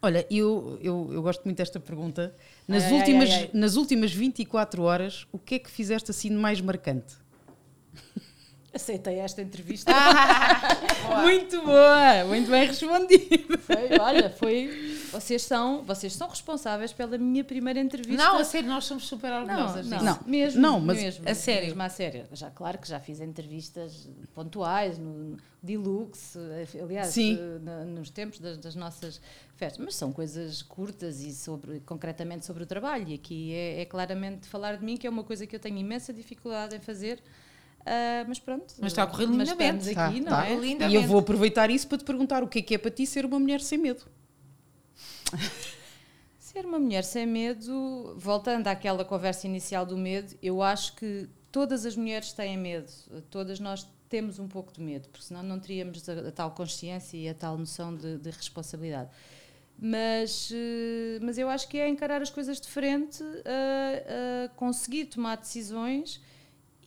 Olha, eu, eu, eu gosto muito desta pergunta. Nas, Ai, ai, últimas, ai, ai. nas últimas 24 horas, o que é que fizeste assim de mais marcante? Aceitei esta entrevista. *laughs* Muito boa! Muito bem respondido. Foi, olha, foi. Vocês são, vocês são responsáveis pela minha primeira entrevista. Não, a sério, nós somos super não, orgulhosas não, disso. Não. mesmo, Não, mas mesmo, a sério. mesmo a sério. Já, claro que já fiz entrevistas pontuais no Deluxe, aliás, Sim. eh, na- nos tempos das, das nossas festas, mas são coisas curtas e sobre, concretamente sobre o trabalho. E aqui é, é claramente falar de mim, que é uma coisa que eu tenho imensa dificuldade em fazer. Ah, mas pronto. Mas está a correr lindamente. aqui, Tá, não tá. é? Lindamente. E eu vou aproveitar isso para te perguntar o que é que é para ti ser uma mulher sem medo. *laughs* Ser uma mulher sem medo, voltando àquela conversa inicial do medo, eu acho que todas as mulheres têm medo, todas nós temos um pouco de medo, porque senão não teríamos a, a tal consciência e a tal noção de, de responsabilidade. Mas, eh, mas eu acho que é encarar as coisas de frente, a, a conseguir tomar decisões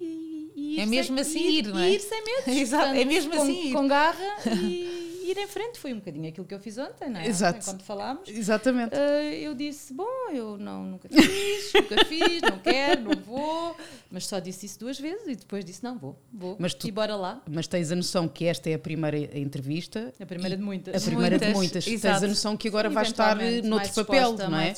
e, e ir É sem- mesmo assim e ir, não é? E ir sem medo. *laughs* Exato, é mesmo com, assim ir. Com garra e ir em frente. Foi um bocadinho aquilo que eu fiz ontem, não é? Exato. Enquanto falámos. Exatamente. Uh, eu disse: Bom, eu não, nunca fiz, *laughs* nunca fiz, não quero, não vou. Mas só disse isso duas vezes e depois disse: Não, vou, vou. Mas tu- E bora lá. Mas tens a noção que esta é a primeira entrevista. A primeira de A muitas. primeira de Muitas, muitas. Tens exato. a noção que agora vais estar eventualmente, noutro papel, não é?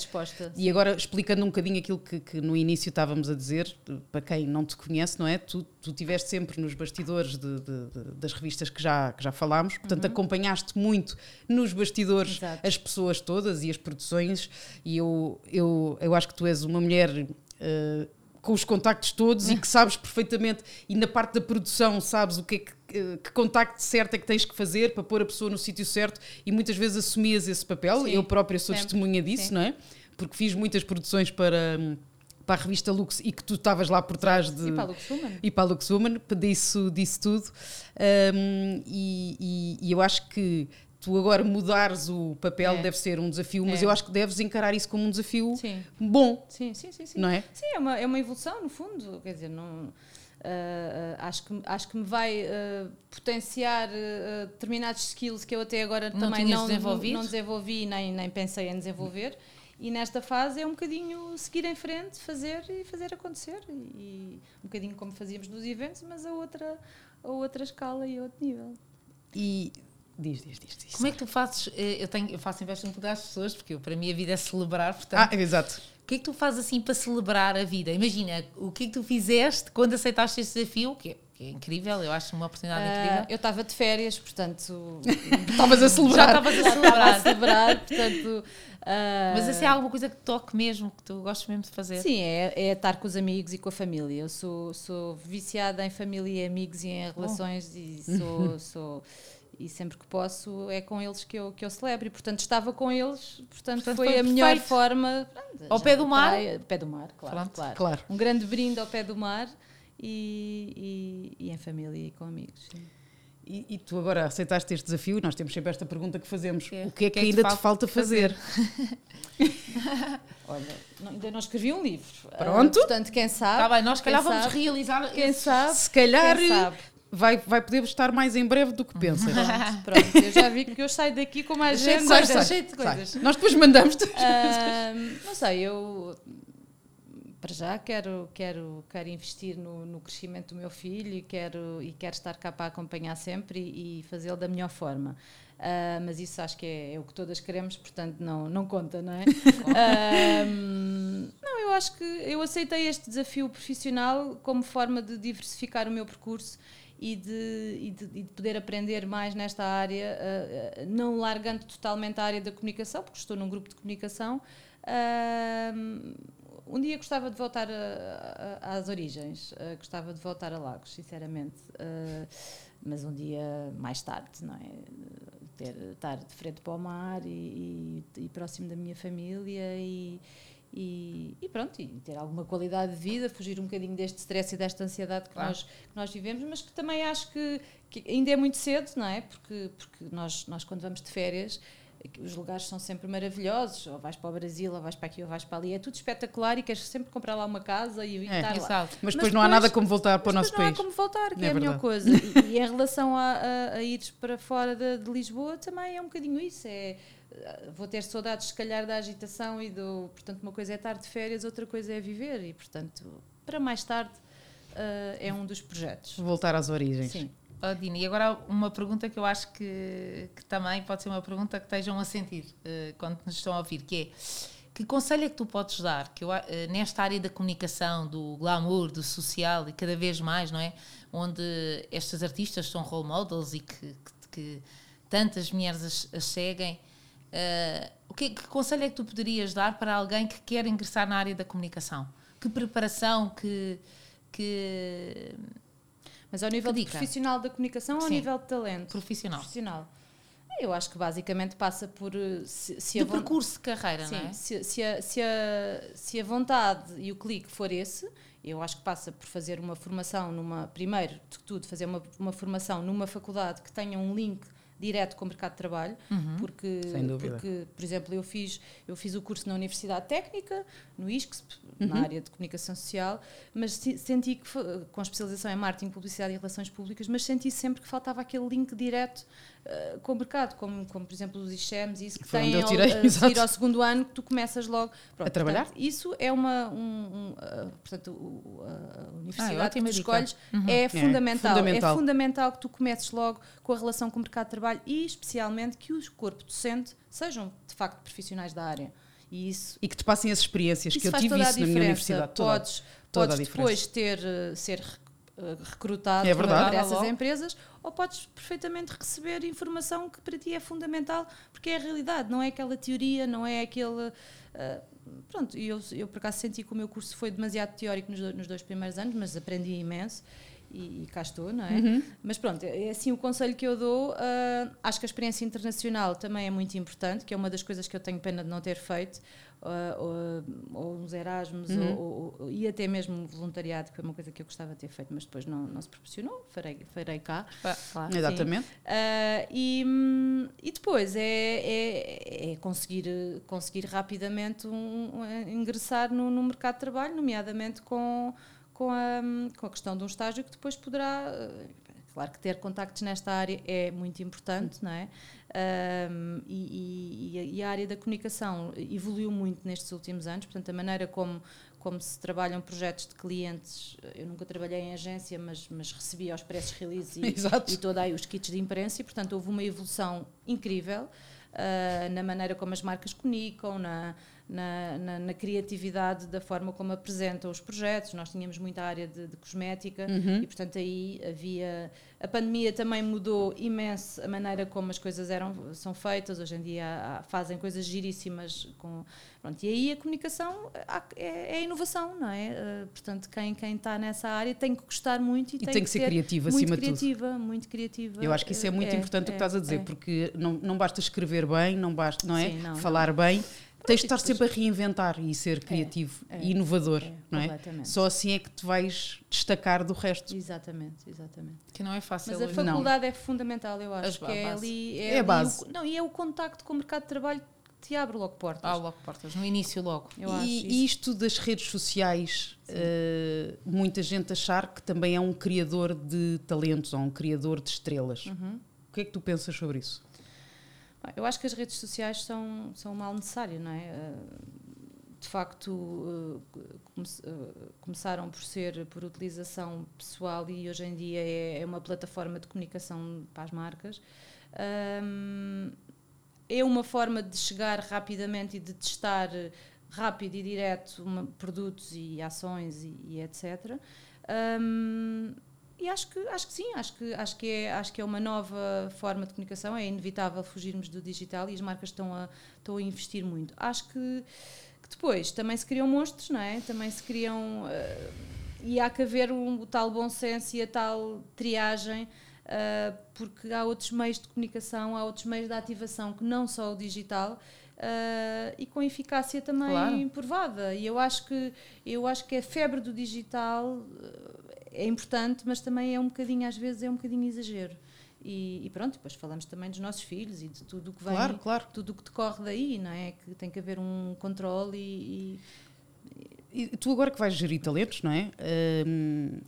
E agora, explicando um bocadinho aquilo que, que no início estávamos a dizer, para quem não te conhece, não é? Tu, tu estiveste sempre nos bastidores de- de- de- das revistas que já, que já falámos, portanto, acompanhaste muito nos bastidores Uhum. Exato. as pessoas todas e as produções, e eu, eu, eu acho que tu és uma mulher. eh, com os contactos todos e que *laughs* sabes perfeitamente, e na parte da produção sabes o que é que, que, que contacto certo é que tens que fazer para pôr a pessoa no sítio certo e muitas vezes assumias esse papel. Sim, eu própria sou sempre. testemunha disso, Sim. não é? Porque fiz muitas produções para, hum, para a revista Lux e que tu estavas lá por trás de. E para a Lux Woman? E para a Lux Woman, disso, disso tudo. Hum, e, e- e eu acho que tu agora mudares o papel É. deve ser um desafio, mas É. eu acho que deves encarar isso como um desafio Sim. bom, Sim, sim, sim. sim. não é? Sim, é uma, é uma evolução, no fundo. Quer dizer, não. ah, acho, que, acho que me vai ah, potenciar ah, determinados skills que eu até agora Não também não, não desenvolvi nem, nem pensei em desenvolver. E nesta fase é um bocadinho seguir em frente, fazer e fazer acontecer. E um bocadinho como fazíamos nos eventos, mas a outra, a outra escala e a outro nível. E diz, diz, diz. diz. Como é que tu fazes? eh, Eu, tenho, eu faço inveja um às pessoas, porque eu, para mim a vida é celebrar, portanto. Ah, exato. O que é que tu fazes assim para celebrar a vida? Imagina, o que é que tu fizeste quando aceitaste este desafio, que que é incrível, eu acho uma oportunidade Ah, incrível. eu estava de férias, portanto. *laughs* Estavas a Já celebrar. estavas a celebrar. *laughs* celebrar, portanto. ah, Mas assim, há alguma coisa que toque mesmo, que tu gostes mesmo de fazer? Sim, é, é estar com os amigos e com a família. Eu sou, sou viciada em família e amigos e em relações e *laughs* sou, sou e sempre que posso é com eles que eu, que eu celebro. E portanto estava com eles, portanto, Portanto, foi, foi a melhor perfeito. forma. pronto, Ao já pé do mar? praia, pé do mar, claro. claro. Um grande brinde ao pé do mar e, e, e em família e com amigos. sim. E, e tu agora aceitaste este desafio, nós temos sempre esta pergunta que fazemos: é, o que é que, que ainda te falta fazer? *laughs* Olha, não- ainda não escrevi um livro. Ah, Pronto. portanto, quem sabe. Está bem, nós se calhar vamos sabe, realizar. Quem sabe. Se calhar Quem sabe? vai, vai poder estar mais em breve do que pensas. Pronto, *laughs* *laughs* pronto, eu já vi que eu saio daqui com mais gente. cheio de coisas. Nós depois mandamos-te. Ahm, não sei, eu para já quero, quero, quero investir no, no crescimento do meu filho e quero, e quero estar cá para acompanhar sempre e, e fazê-lo da melhor forma. Ah, mas isso acho que é, é o que todas queremos, portanto não, não conta, não é? *laughs* Ahm, não, eu acho que eu aceitei este desafio profissional como forma de diversificar o meu percurso e de, e de, e de poder aprender mais nesta área, ah, não largando totalmente a área da comunicação, porque estou num grupo de comunicação. ahm, um dia gostava de voltar a- a- às origens, uh, gostava de voltar a Lagos, sinceramente. Uh, mas um dia mais tarde, não é? Ter, estar de frente para o mar e, e- e próximo da minha família e, e, e pronto, e ter alguma qualidade de vida, fugir um bocadinho deste stress e desta ansiedade que, Claro. nós, que nós vivemos, mas que também acho que, que ainda é muito cedo, não é? Porque, porque nós, nós quando vamos de férias os lugares são sempre maravilhosos, ou vais para o Brasil, ou vais para aqui, ou vais para ali, é tudo espetacular e queres sempre comprar lá uma casa e É. estar lá. Mas Mas depois não há nada como voltar para o nosso depois não país. há como voltar, que É é, a melhor coisa. E, e em relação a, a, a ires para fora de, de Lisboa, também é um bocadinho isso. É, eh, vou ter saudades, se calhar, da agitação e do. Portanto, uma coisa é estar de férias, outra coisa é viver. E, portanto, para mais tarde, eh, é um dos projetos. Voltar às origens. Sim. Oh, Dina, e agora uma pergunta que eu acho que, que também pode ser uma pergunta que estejam a sentir eh, quando nos estão a ouvir, que é que conselho é que tu podes dar que eu, eh, nesta área da comunicação, do glamour, do social e cada vez mais, não é? Onde estas artistas são role models e que, que, que tantas mulheres as, as seguem, eh, o que, que conselho é que tu poderias dar para alguém que quer ingressar na área da comunicação? Que preparação, que... que Mas ao nível profissional da comunicação ou ao Sim. nível de talento? profissional? Profissional. Eu acho que basicamente passa por eh, se, se de percurso de carreira, Sim, não é? se, se, a, se, a, se a vontade e o clique for esse, eu acho que passa por fazer uma formação numa. Primeiro de tudo, fazer uma, uma formação numa faculdade que tenha um link direto com o mercado de trabalho, porque, Sem dúvida. porque, por exemplo, eu fiz, eu fiz o curso na Universidade Técnica, no ISCSP, na área de comunicação social, mas se- senti que, com especialização em marketing, publicidade e relações públicas, mas senti sempre que faltava aquele link direto eh, com o mercado, como, como por exemplo os ICHEMs isso que Foi têm eu tirei, ao, *laughs* ao segundo ano que tu começas logo pronto, A trabalhar? portanto, isso é uma um, um, ah, portanto a universidade que Ah, ótima tu dica. escolhes é, fundamental, fundamental. é fundamental que tu comeces logo com a relação com o mercado de trabalho e especialmente que o corpo docente sejam de facto profissionais da área e isso E que te passem as experiências, que eu tive isso na minha universidade. Toda, podes toda podes depois ter, eh, ser recrutado É essas empresas ou podes perfeitamente receber informação que para ti é fundamental porque é a realidade, não é aquela teoria, não é aquele. eh, pronto, eu, eu por acaso senti que o meu curso foi demasiado teórico nos, nos dois primeiros anos, mas aprendi imenso. E, e cá estou, não é? Uhum. Mas pronto, é assim o conselho que eu dou. ah, acho que a experiência internacional também é muito importante, que é uma das coisas que eu tenho pena de não ter feito. ah, ou, ou uns Erasmus, Uhum. ou, ou- e até mesmo voluntariado, que foi uma coisa que eu gostava de ter feito, mas depois não, não se proporcionou. Farei, farei cá. Ah, Claro. Exatamente. Ah, e, e depois é, é, é conseguir, conseguir rapidamente um- um- ingressar no, no mercado de trabalho, nomeadamente com, com, a, com a questão de um estágio que depois poderá. eh, Claro que ter contactos nesta área é muito importante, não é? Ahm, e, e- e a área da comunicação evoluiu muito nestes últimos anos, portanto, a maneira como, como se trabalham projetos de clientes, eu nunca trabalhei em agência, mas, mas recebi aos press releases *laughs* e, Exato. e toda aí os kits de imprensa e portanto houve uma evolução incrível ah, na maneira como as marcas comunicam, na, na, na- na criatividade da forma como apresentam os projetos. Nós tínhamos muita área de, de cosmética e portanto aí havia a pandemia também mudou imenso a maneira como as coisas eram são feitas. Hoje em dia há- fazem coisas giríssimas com pronto, e aí a comunicação há- é, é inovação, não é? Ah, portanto quem quem está nessa área tem que gostar muito e, E tem que ser ter criativo muito acima de tudo. criativa, muito criativa. Eu acho que isso é muito importante o que estás a dizer, é. porque não, não basta escrever bem, não basta, não é? Sim, não, Falar bem. Tens de estar sempre a reinventar e ser criativo é, e inovador, é, não é? completamente. Só assim é que te vais destacar do resto. Exatamente, exatamente. Que não é fácil. Mas a faculdade é fundamental, eu acho As que é base. ali. É a ali base. o- não, e é o contacto com o mercado de trabalho que te abre logo portas. Ah, logo portas, no início logo. eu acho e, isto das redes sociais, eh, muita gente achar que também é um criador de talentos ou um criador de estrelas. Uhum. O que é que tu pensas sobre isso? Eu acho que as redes sociais são, são um mal necessário, não é? Eh, De facto, eh, eh, começaram por ser por utilização pessoal e hoje em dia é é uma plataforma de comunicação para as marcas. É uma forma de chegar rapidamente e de testar rápido e direto produtos e ações e etc. E acho que, acho que sim, acho que, acho, que é, acho que é uma nova forma de comunicação, é inevitável fugirmos do digital e as marcas estão a, estão a investir muito. Acho que, que depois também se criam monstros, não é? Também se criam. Uh, e há que haver um, o tal bom senso e a tal triagem, uh, porque há outros meios de comunicação, há outros meios de ativação que não só o digital. Uh, e com eficácia também claro. provada. E eu acho que eu acho que a febre do digital é importante, mas também é um bocadinho às vezes é um bocadinho exagero. E, e, pronto, depois falamos também dos nossos filhos e de tudo o que vem, claro, claro. tudo o que decorre daí, não é? Que tem que haver um controle e, e... e tu agora que vais gerir talentos, não é? Hum,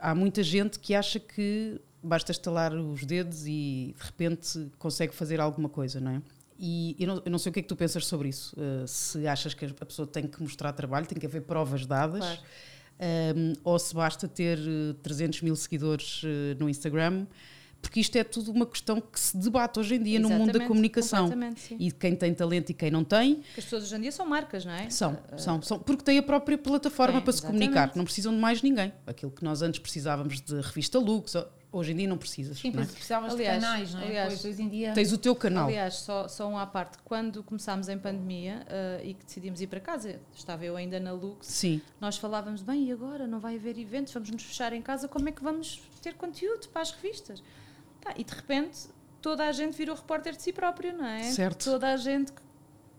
há muita gente que acha que basta estalar os dedos e de repente consegue fazer alguma coisa, não é? E eu não, eu não sei o que é que tu pensas sobre isso. Uh, se achas que a pessoa tem que mostrar trabalho, tem que haver provas dadas, claro. Um, ou se basta ter 300 eh, mil seguidores uh, no Instagram porque isto é tudo uma questão que se debate hoje em dia Exatamente, no mundo da comunicação. E quem tem talento e quem não tem. Porque as pessoas hoje em dia são marcas, não é? São, uh, são, são porque têm a própria plataforma é, para se comunicar, não precisam de mais ninguém. Aquilo que nós antes precisávamos de revista Lux, hoje em dia não precisas. Sim, não é? precisavas aliás, de canais, não é? Aliás, pois, hoje em dia... Tens o teu canal. Aliás, só, só um à parte, quando começámos em pandemia uh, e que decidimos ir para casa, estava eu ainda na Lux, Sim. nós falávamos, bem, e agora? Não vai haver eventos, vamos nos fechar em casa, como é que vamos ter conteúdo para as revistas? Tá, e de repente toda a gente virou repórter de si próprio, não é? Certo. Toda a gente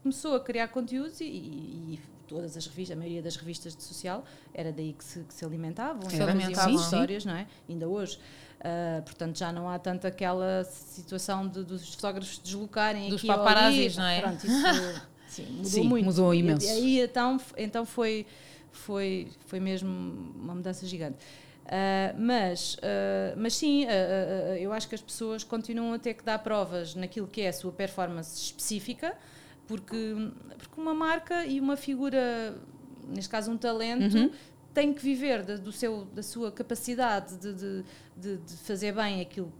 começou a criar conteúdos e, e, e todas as revistas, a maioria das revistas de social era daí que se, que se alimentavam, se alimentavam histórias, não é? Ainda hoje. Uh, portanto, já não há tanto aquela situação de, dos fotógrafos deslocarem dos aqui paparazzis, não é? Pronto, isso *laughs* sim, mudou sim, muito. mudou imenso. E aí então, então foi, foi, foi mesmo uma mudança gigante. Uh, mas, uh, mas sim, uh, eu acho que as pessoas continuam a ter que dar provas naquilo que é a sua performance específica, porque, porque uma marca e uma figura, neste caso um talento, uhum. Tem que viver da, do seu, da sua capacidade de, de, de, de fazer bem aquilo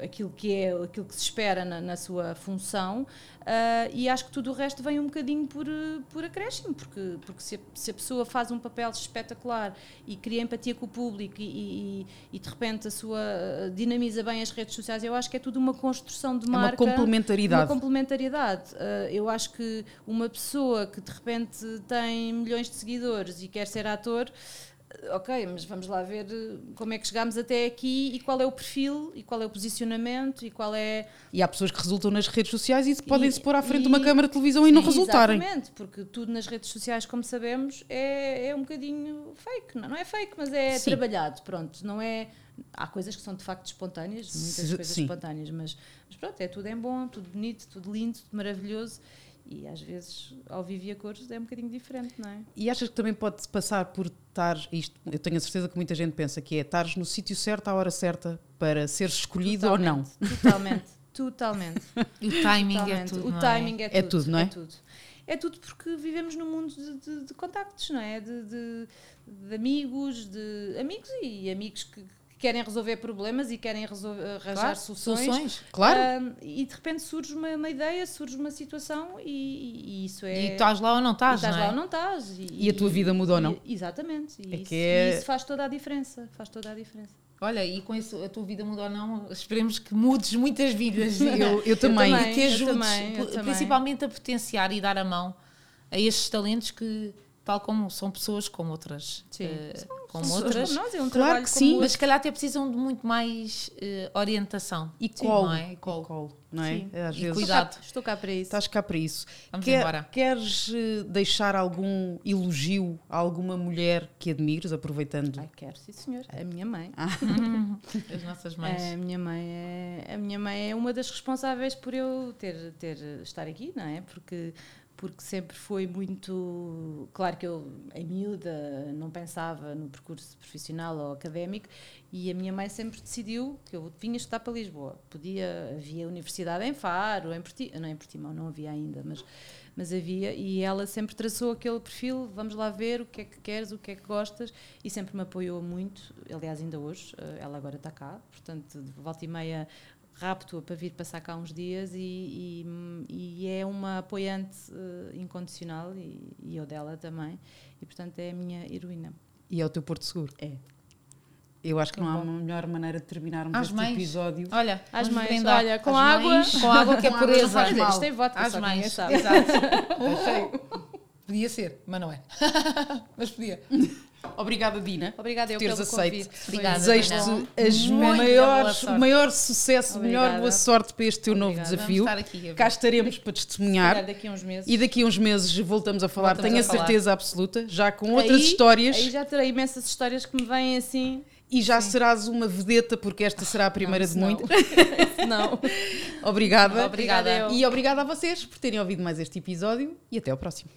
aquilo que é aquilo que se espera na, na sua função uh, e acho que tudo o resto vem um bocadinho por, por acréscimo porque, porque se a, se, a, pessoa faz um papel espetacular e cria empatia com o público e, e, e, de repente a sua dinamiza bem as redes sociais eu acho que é tudo uma construção de marca é uma complementariedade uma complementariedade. uh, eu acho que uma pessoa que de repente tem milhões de seguidores e quer ser ator ok, mas vamos lá ver eh, como é que chegámos até aqui e qual é o perfil e qual é o posicionamento e qual é. E há pessoas que resultam nas redes sociais e podem se pôr à frente e, de uma câmara de televisão e não resultarem. Exatamente, porque tudo nas redes sociais, como sabemos, é, é um bocadinho fake. Não, não é fake, mas é Sim. trabalhado. Pronto, não é. Há coisas que são de facto espontâneas, muitas coisas Sim. espontâneas, mas, mas pronto, é tudo em bom, tudo bonito, tudo lindo, tudo maravilhoso e às vezes, ao vivo e a cores, é um bocadinho diferente, não é? E achas que também pode passar por estar, isto, eu tenho a certeza que muita gente pensa que é estares no sítio certo, à hora certa, para ser escolhido totalmente, ou não? Totalmente, totalmente. *laughs* *laughs* o timing é totalmente. é tudo. O timing é? é, tudo. É tudo, não é? É tudo. É tudo porque vivemos num mundo de, de, de contactos, não é? De, de, de, amigos, de amigos e amigos que, querem resolver problemas e querem resolver, arranjar claro, soluções. soluções. Claro. Uh, e de repente surge uma, uma, ideia, surge uma situação e, e isso é. E estás lá ou não estás? estás é? lá ou não estás. E, e a tua vida muda ou não? exatamente. E, é isso, é... isso faz toda a diferença. Faz toda a diferença. Olha, e com isso a tua vida muda ou não, esperemos que mudes muitas vidas. *laughs* eu, eu, também. E que ajudes, também, principalmente a potenciar e dar a mão a estes talentos que tal como são pessoas como outras. Sim. Uh, como outras. Nós, é um claro que sim. Mas se calhar até precisam de muito mais uh, orientação. E colo. Não é? E colo. E colo não é? Sim. Às e vezes. Cuidado. Estou cá para isso. Estás cá para isso. Vamos Quer, embora. Queres uh, deixar algum elogio a alguma mulher que admires, aproveitando? Ai, quero, sim, senhor. A minha mãe. Ah. *laughs* As nossas mães. A minha mãe é, a minha mãe é uma das responsáveis por eu ter, ter estar aqui, não é? Porque porque sempre foi muito. Claro que eu, em miúda, não pensava no percurso profissional ou académico, e a minha mãe sempre decidiu que eu vinha estudar para Lisboa. Podia, havia universidade em Faro, em Portimão, não em Portimão, não havia ainda, mas, mas havia, e ela sempre traçou aquele perfil: vamos lá ver o que é que queres, o que é que gostas, e sempre me apoiou muito. Aliás, ainda hoje, eh, ela agora está cá, portanto, de volta e meia rapto-a para vir passar cá uns dias e, e, e é uma apoiante uh, incondicional e, e, eu dela também e portanto é a minha heroína. E é o teu porto seguro? É. Eu acho que não há uma melhor maneira de terminarmos às este mães. episódio. Olha, às mães, olha, com água, mães, com água que é pureza. Isto tem vodka, às mães, sabe. Exato. *laughs* Podia ser, mas não é. *laughs* mas podia. Obrigada, Dina. Obrigada eu por teres pelo aceito. Obrigada, Desejo-te maiores, maior sucesso, a melhor boa sorte para este teu novo Obrigada. desafio. Vamos estar aqui. Cá estaremos para testemunhar. daqui a uns meses. E daqui a uns meses voltamos a falar, Voltamos tenho a, a falar. certeza absoluta, já com outras Aí- histórias. Aí já terei imensas histórias que me vêm assim. E já serás uma vedeta, porque esta será a primeira Não, de muitas. *laughs* Não. Obrigada. Obrigada. eu. E obrigada a vocês por terem ouvido mais este episódio e até ao próximo.